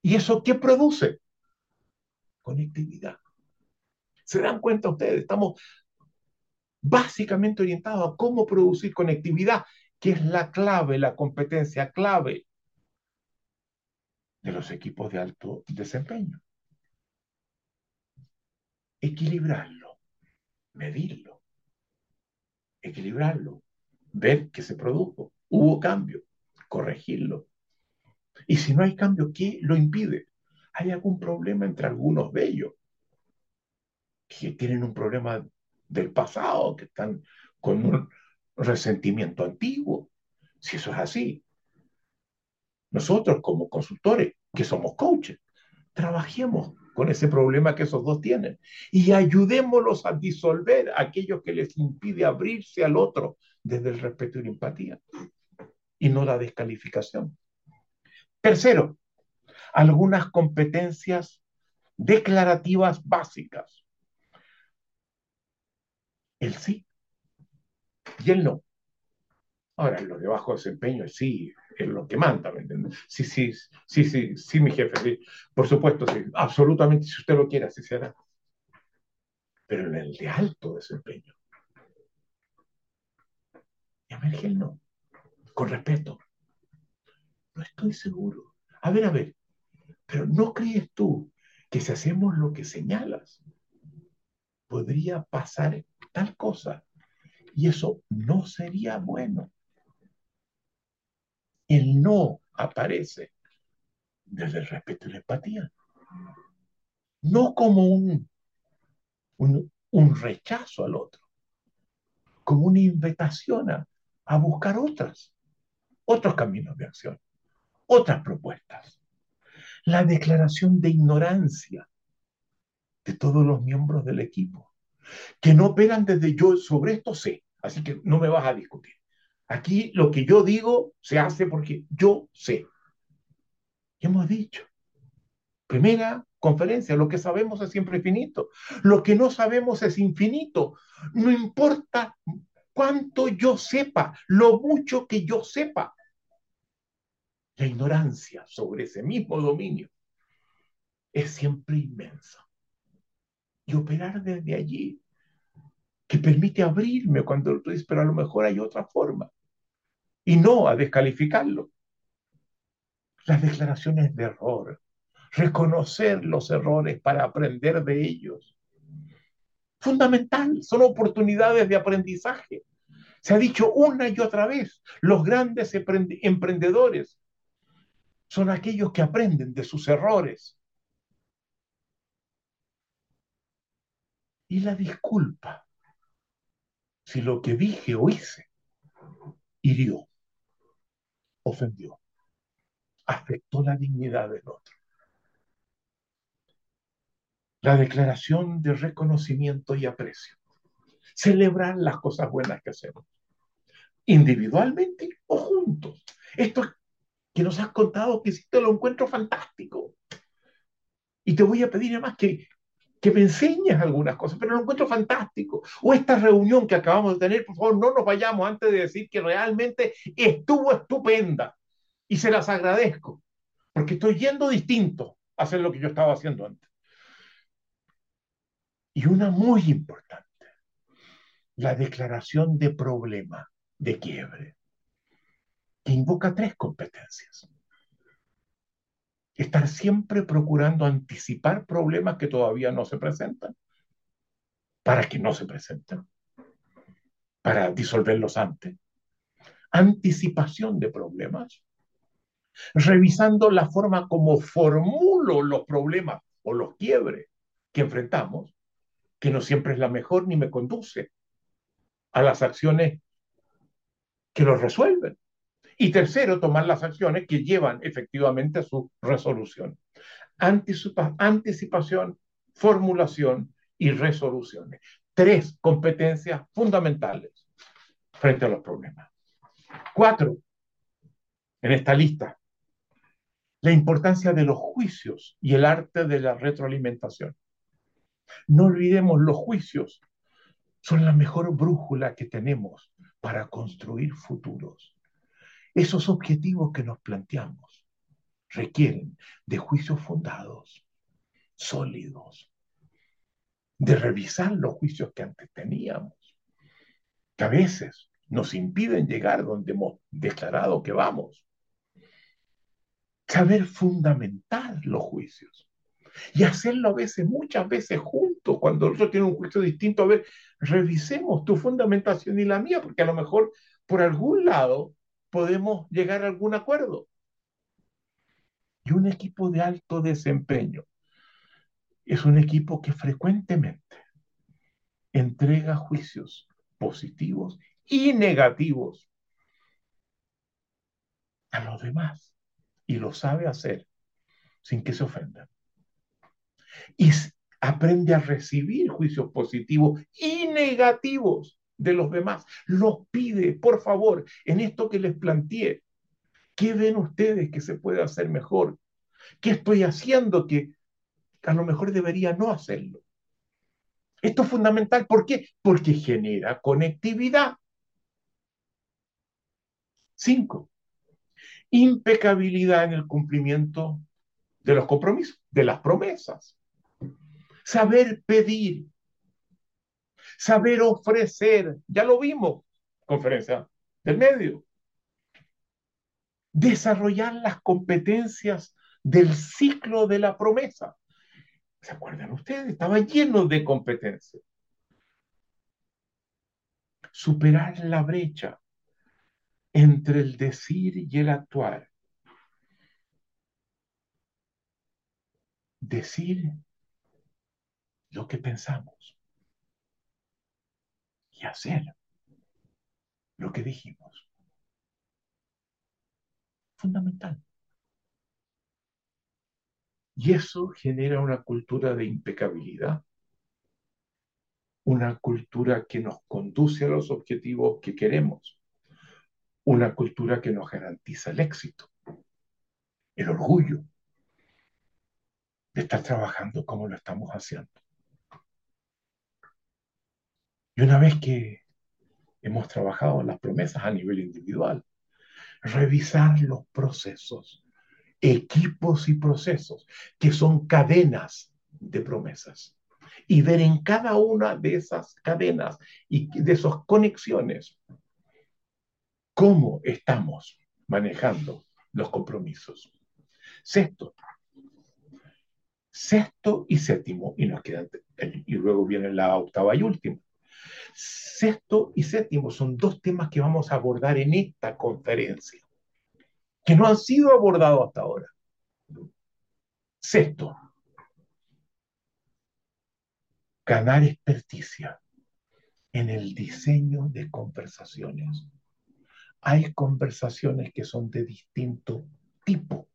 ¿Y eso qué produce? Conectividad. ¿Se dan cuenta ustedes? Estamos básicamente orientado a cómo producir conectividad, que es la clave, la competencia clave de los equipos de alto desempeño. Equilibrarlo, medirlo, equilibrarlo, ver que se produjo, hubo cambio, corregirlo. Y si no hay cambio, ¿qué lo impide? ¿Hay algún problema entre algunos de ellos? Que tienen un problema del pasado, que están con un resentimiento antiguo. Si eso es así, nosotros como consultores, que somos coaches, trabajemos con ese problema que esos dos tienen y ayudémoslos a disolver aquello que les impide abrirse al otro desde el respeto y la empatía y no la descalificación. Tercero, algunas competencias declarativas básicas. El sí y el no. Ahora, lo de bajo desempeño, sí, es lo que manda, ¿me entiendes? Sí, sí, sí, sí, sí, mi jefe, sí. Por supuesto, sí, absolutamente, si usted lo quiere, así será. Pero en el de alto desempeño, emerge el no, con respeto. No estoy seguro. A ver, a ver, pero ¿no crees tú que si hacemos lo que señalas, podría pasar tal cosa? Y eso no sería bueno. El no aparece desde el respeto y la empatía. No como un, un, un rechazo al otro, como una invitación a, a buscar otras, otros caminos de acción, otras propuestas la declaración de ignorancia de todos los miembros del equipo, que no operan desde yo sobre esto sé, así que no me vas a discutir. Aquí lo que yo digo se hace porque yo sé. Y hemos dicho, primera conferencia, lo que sabemos es siempre infinito, lo que no sabemos es infinito, no importa cuánto yo sepa, lo mucho que yo sepa, la ignorancia sobre ese mismo dominio es siempre inmensa. Y operar desde allí, que permite abrirme cuando tú dices, pero a lo mejor hay otra forma. Y no a descalificarlo. Las declaraciones de error, reconocer los errores para aprender de ellos. Fundamental, son oportunidades de aprendizaje. Se ha dicho una y otra vez, los grandes emprendedores son aquellos que aprenden de sus errores. Y la disculpa, si lo que dije o hice hirió, ofendió, afectó la dignidad del otro. La declaración de reconocimiento y aprecio. Celebrar las cosas buenas que hacemos, individualmente o juntos. Esto es que nos has contado que hiciste lo encuentro fantástico. Y te voy a pedir además que, que me enseñes algunas cosas, pero lo encuentro fantástico. O esta reunión que acabamos de tener, por favor, no nos vayamos antes de decir que realmente estuvo estupenda. Y se las agradezco, porque estoy yendo distinto a hacer lo que yo estaba haciendo antes. Y una muy importante, la declaración de problema, de quiebre que invoca tres competencias. Estar siempre procurando anticipar problemas que todavía no se presentan, para que no se presenten, para disolverlos antes. Anticipación de problemas, revisando la forma como formulo los problemas o los quiebres que enfrentamos, que no siempre es la mejor ni me conduce a las acciones que los resuelven. Y tercero, tomar las acciones que llevan efectivamente a su resolución. anticipación, formulación y resoluciones. Tres competencias fundamentales frente a los problemas. Cuatro, en esta lista, la importancia de los juicios y el arte de la retroalimentación. No olvidemos los juicios, son la mejor brújula que tenemos para construir futuros. Esos objetivos que nos planteamos requieren de juicios fundados, sólidos, de revisar los juicios que antes teníamos, que a veces nos impiden llegar donde hemos declarado que vamos. Saber fundamentar los juicios y hacerlo a veces, muchas veces juntos, cuando el otro tiene un juicio distinto, a ver, revisemos tu fundamentación y la mía, porque a lo mejor por algún lado podemos llegar a algún acuerdo. Y un equipo de alto desempeño es un equipo que frecuentemente entrega juicios positivos y negativos a los demás y lo sabe hacer sin que se ofendan. Y aprende a recibir juicios positivos y negativos de los demás. Los pide, por favor, en esto que les planteé, ¿Qué ven ustedes que se puede hacer mejor? ¿Qué estoy haciendo que a lo mejor debería no hacerlo? Esto es fundamental. ¿Por qué? Porque genera conectividad. Cinco, impecabilidad en el cumplimiento de los compromisos, de las promesas. Saber pedir, saber ofrecer, ya lo vimos, conferencia del medio. Desarrollar las competencias del ciclo de la promesa. ¿Se acuerdan ustedes? Estaba lleno de competencias. Superar la brecha entre el decir y el actuar. Decir lo que pensamos y hacer lo que dijimos. Fundamental. Y eso genera una cultura de impecabilidad, una cultura que nos conduce a los objetivos que queremos, una cultura que nos garantiza el éxito, el orgullo de estar trabajando como lo estamos haciendo. Y una vez que hemos trabajado las promesas a nivel individual, revisar los procesos, equipos y procesos, que son cadenas de promesas, y ver en cada una de esas cadenas y de esas conexiones cómo estamos manejando los compromisos. Sexto, sexto y séptimo, y nos quedan, y luego viene la octava y última. Sexto y séptimo son dos temas que vamos a abordar en esta conferencia, que no han sido abordados hasta ahora. Sexto, ganar experticia en el diseño de conversaciones hay conversaciones que son de distinto tipo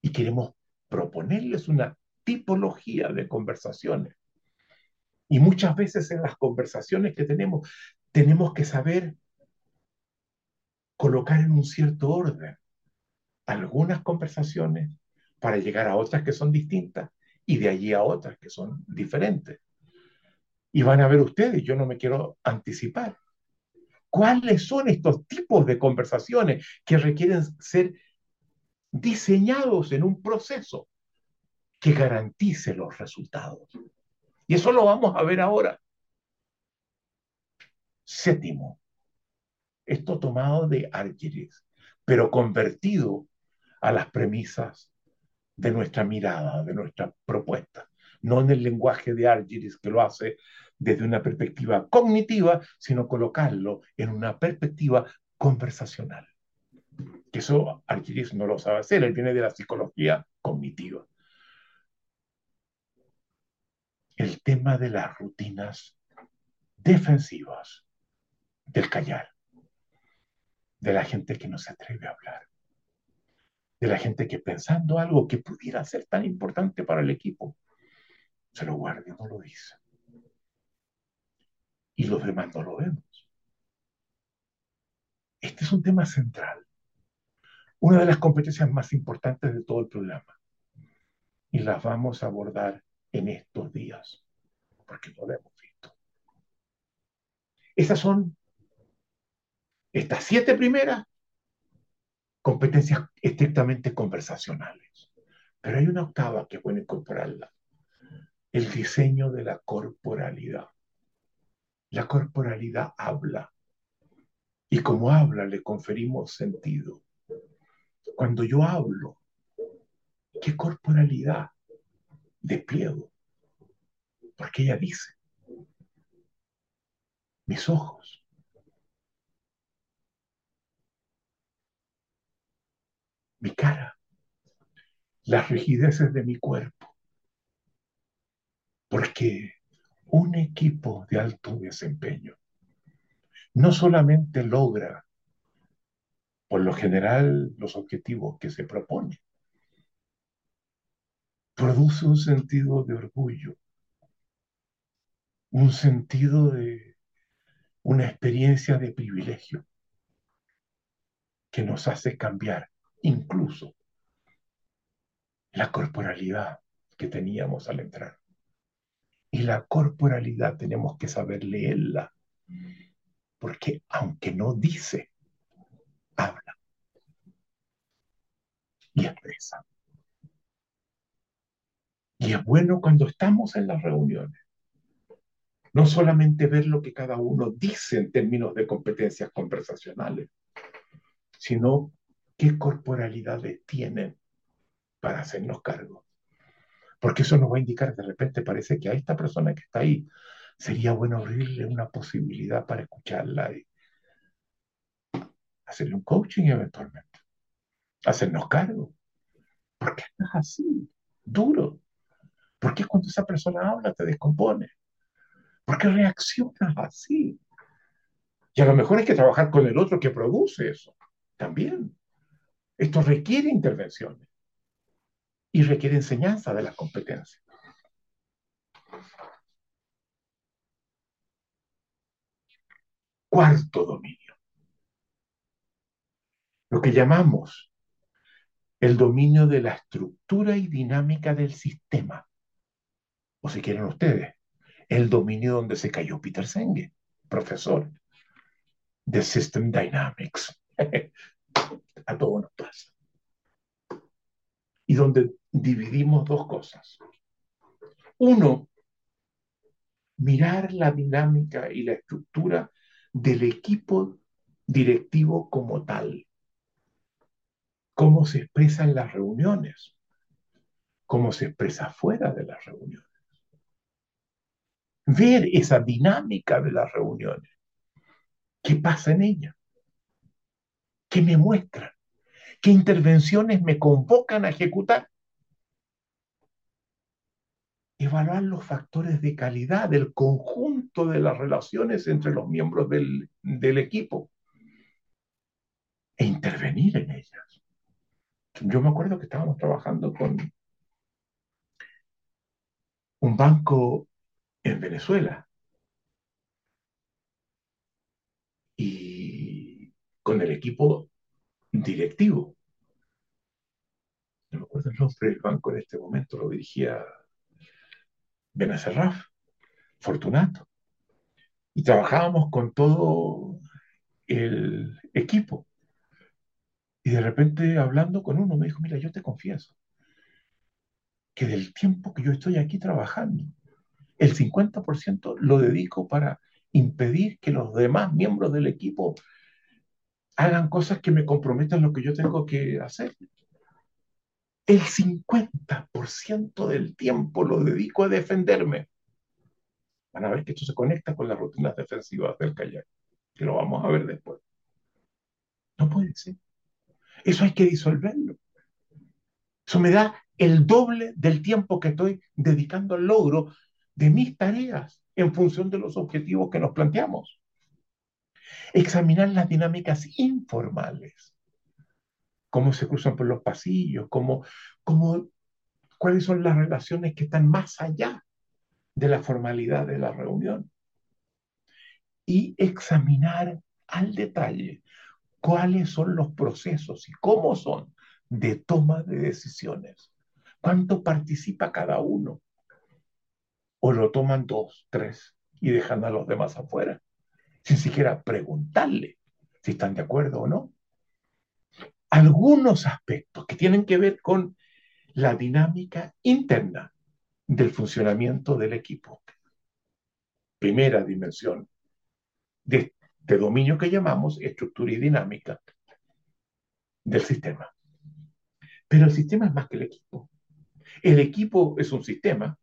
y queremos proponerles una tipología de conversaciones. Y muchas veces en las conversaciones que tenemos, tenemos que saber colocar en un cierto orden algunas conversaciones para llegar a otras que son distintas y de allí a otras que son diferentes. Y van a ver ustedes, yo no me quiero anticipar, cuáles son estos tipos de conversaciones que requieren ser diseñados en un proceso que garantice los resultados. Y eso lo vamos a ver ahora. Séptimo, esto tomado de Argyris, pero convertido a las premisas de nuestra mirada, de nuestra propuesta, no en el lenguaje de Argyris que lo hace desde una perspectiva cognitiva, sino colocarlo en una perspectiva conversacional. Que eso Arquímedes no lo sabe hacer, él viene de la psicología cognitiva. El tema de las rutinas defensivas del callar, de la gente que no se atreve a hablar, de la gente que pensando algo que pudiera ser tan importante para el equipo, se lo guarda y no lo dice y los demás no lo vemos. Este es un tema central, una de las competencias más importantes de todo el programa. Y las vamos a abordar en estos días, porque no lo hemos visto. Esas son estas siete primeras competencias estrictamente conversacionales. Pero hay una octava que puede incorporarla, el diseño de la corporalidad. La corporalidad habla. Y como habla, le conferimos sentido. Cuando yo hablo, ¿qué corporalidad despliego? Porque ella dice, mis ojos. Mi cara, las rigideces de mi cuerpo. Porque un equipo de alto desempeño no solamente logra, por lo general, los objetivos que se propone, produce un sentido de orgullo, un sentido de una experiencia de privilegio que nos hace cambiar incluso la corporalidad que teníamos al entrar. Y la corporalidad tenemos que saber leerla, porque aunque no dice, habla y expresa. Y es bueno cuando estamos en las reuniones, no solamente ver lo que cada uno dice en términos de competencias conversacionales, sino qué corporalidades tienen para hacernos cargo. Porque eso nos va a indicar, de repente parece que a esta persona que está ahí sería bueno abrirle una posibilidad para escucharla y hacerle un coaching eventualmente, hacernos cargo. ¿Por qué estás así? Duro. ¿Por qué cuando esa persona habla te descompone? ¿Por qué reaccionas así? Y a lo mejor hay que trabajar con el otro que produce eso. También. Esto requiere intervenciones y requiere enseñanza de las competencias. Cuarto dominio. Lo que llamamos el dominio de la estructura y dinámica del sistema. O si quieren ustedes, el dominio donde se cayó Peter Senge, profesor de System Dynamics. A todo nos pasa. Y donde dividimos dos cosas. Uno, mirar la dinámica y la estructura del equipo directivo como tal. Cómo se expresa en las reuniones, cómo se expresa fuera de las reuniones. Ver esa dinámica de las reuniones. ¿Qué pasa en ella? ¿Qué me muestran? ¿Qué intervenciones me convocan a ejecutar? Evaluar los factores de calidad del conjunto de las relaciones entre los miembros del, del equipo e intervenir en ellas. Yo me acuerdo que estábamos trabajando con un banco en Venezuela y con el equipo directivo. No me acuerdo el nombre del banco en este momento, lo dirigía Benacerraf, Fortunato. Y trabajábamos con todo el equipo. Y de repente hablando con uno me dijo, mira, yo te confieso que del tiempo que yo estoy aquí trabajando, el 50% lo dedico para impedir que los demás miembros del equipo hagan cosas que me comprometan lo que yo tengo que hacer. El 50% del tiempo lo dedico a defenderme. Van a ver que esto se conecta con las rutinas defensivas del kayak, que lo vamos a ver después. No puede ser. Eso hay que disolverlo. Eso me da el doble del tiempo que estoy dedicando al logro de mis tareas en función de los objetivos que nos planteamos examinar las dinámicas informales, cómo se cruzan por los pasillos, cómo, cómo, cuáles son las relaciones que están más allá de la formalidad de la reunión. Y examinar al detalle cuáles son los procesos y cómo son de toma de decisiones. ¿Cuánto participa cada uno? ¿O lo toman dos, tres y dejan a los demás afuera? sin siquiera preguntarle si están de acuerdo o no. Algunos aspectos que tienen que ver con la dinámica interna del funcionamiento del equipo. Primera dimensión de este dominio que llamamos estructura y dinámica del sistema. Pero el sistema es más que el equipo. El equipo es un sistema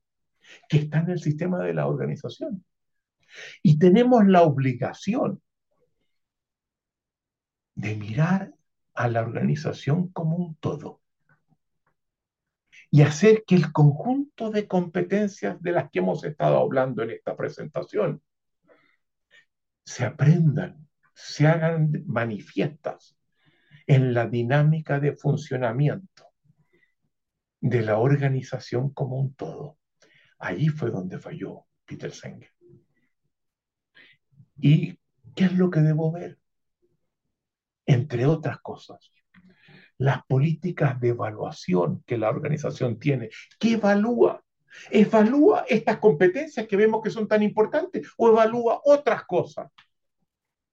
que está en el sistema de la organización. Y tenemos la obligación de mirar a la organización como un todo y hacer que el conjunto de competencias de las que hemos estado hablando en esta presentación se aprendan, se hagan manifiestas en la dinámica de funcionamiento de la organización como un todo. Allí fue donde falló Peter Senge. ¿Y qué es lo que debo ver? Entre otras cosas, las políticas de evaluación que la organización tiene. ¿Qué evalúa? ¿Evalúa estas competencias que vemos que son tan importantes o evalúa otras cosas?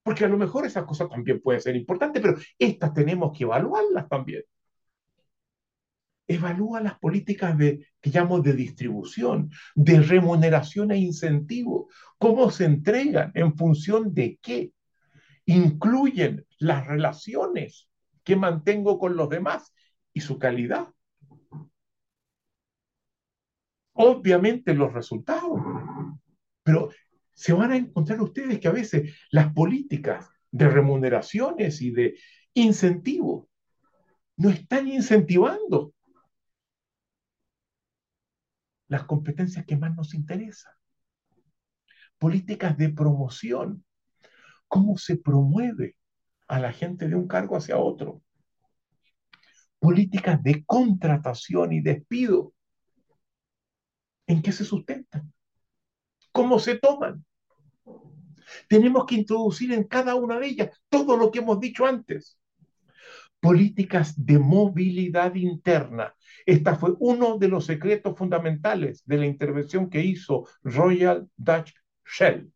Porque a lo mejor esas cosas también pueden ser importantes, pero estas tenemos que evaluarlas también. Evalúa las políticas de, de distribución, de remuneración e incentivo, cómo se entregan, en función de qué. Incluyen las relaciones que mantengo con los demás y su calidad. Obviamente los resultados, pero se van a encontrar ustedes que a veces las políticas de remuneraciones y de incentivos no están incentivando las competencias que más nos interesan. Políticas de promoción. ¿Cómo se promueve a la gente de un cargo hacia otro? Políticas de contratación y despido. ¿En qué se sustentan? ¿Cómo se toman? Tenemos que introducir en cada una de ellas todo lo que hemos dicho antes políticas de movilidad interna. Esta fue uno de los secretos fundamentales de la intervención que hizo Royal Dutch Shell,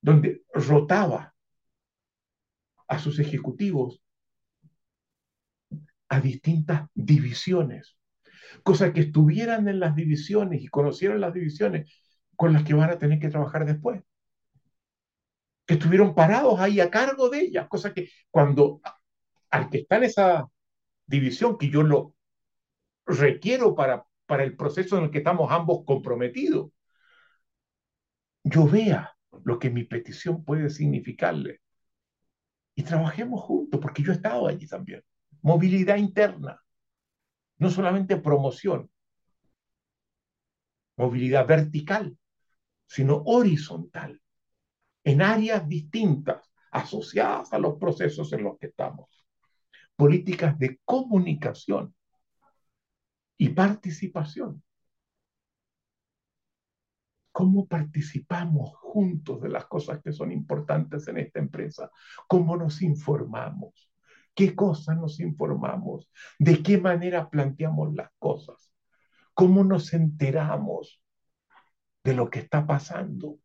donde rotaba a sus ejecutivos a distintas divisiones, cosa que estuvieran en las divisiones y conocieran las divisiones con las que van a tener que trabajar después que estuvieron parados ahí a cargo de ellas, cosa que cuando al que está en esa división que yo lo requiero para, para el proceso en el que estamos ambos comprometidos, yo vea lo que mi petición puede significarle. Y trabajemos juntos, porque yo he estado allí también. Movilidad interna, no solamente promoción, movilidad vertical, sino horizontal, en áreas distintas, asociadas a los procesos en los que estamos políticas de comunicación y participación. ¿Cómo participamos juntos de las cosas que son importantes en esta empresa? ¿Cómo nos informamos? ¿Qué cosas nos informamos? ¿De qué manera planteamos las cosas? ¿Cómo nos enteramos de lo que está pasando?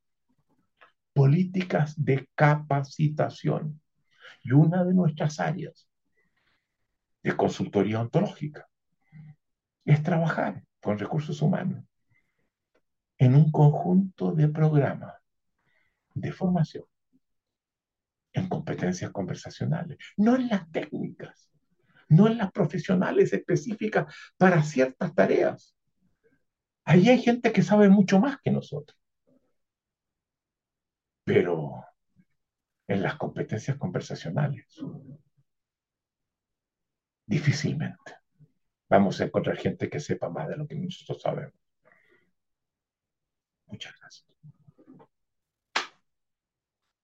Políticas de capacitación. Y una de nuestras áreas de consultoría ontológica. Es trabajar con recursos humanos en un conjunto de programas de formación en competencias conversacionales, no en las técnicas, no en las profesionales específicas para ciertas tareas. Ahí hay gente que sabe mucho más que nosotros. Pero en las competencias conversacionales Difícilmente vamos a encontrar gente que sepa más de lo que nosotros sabemos. Muchas gracias.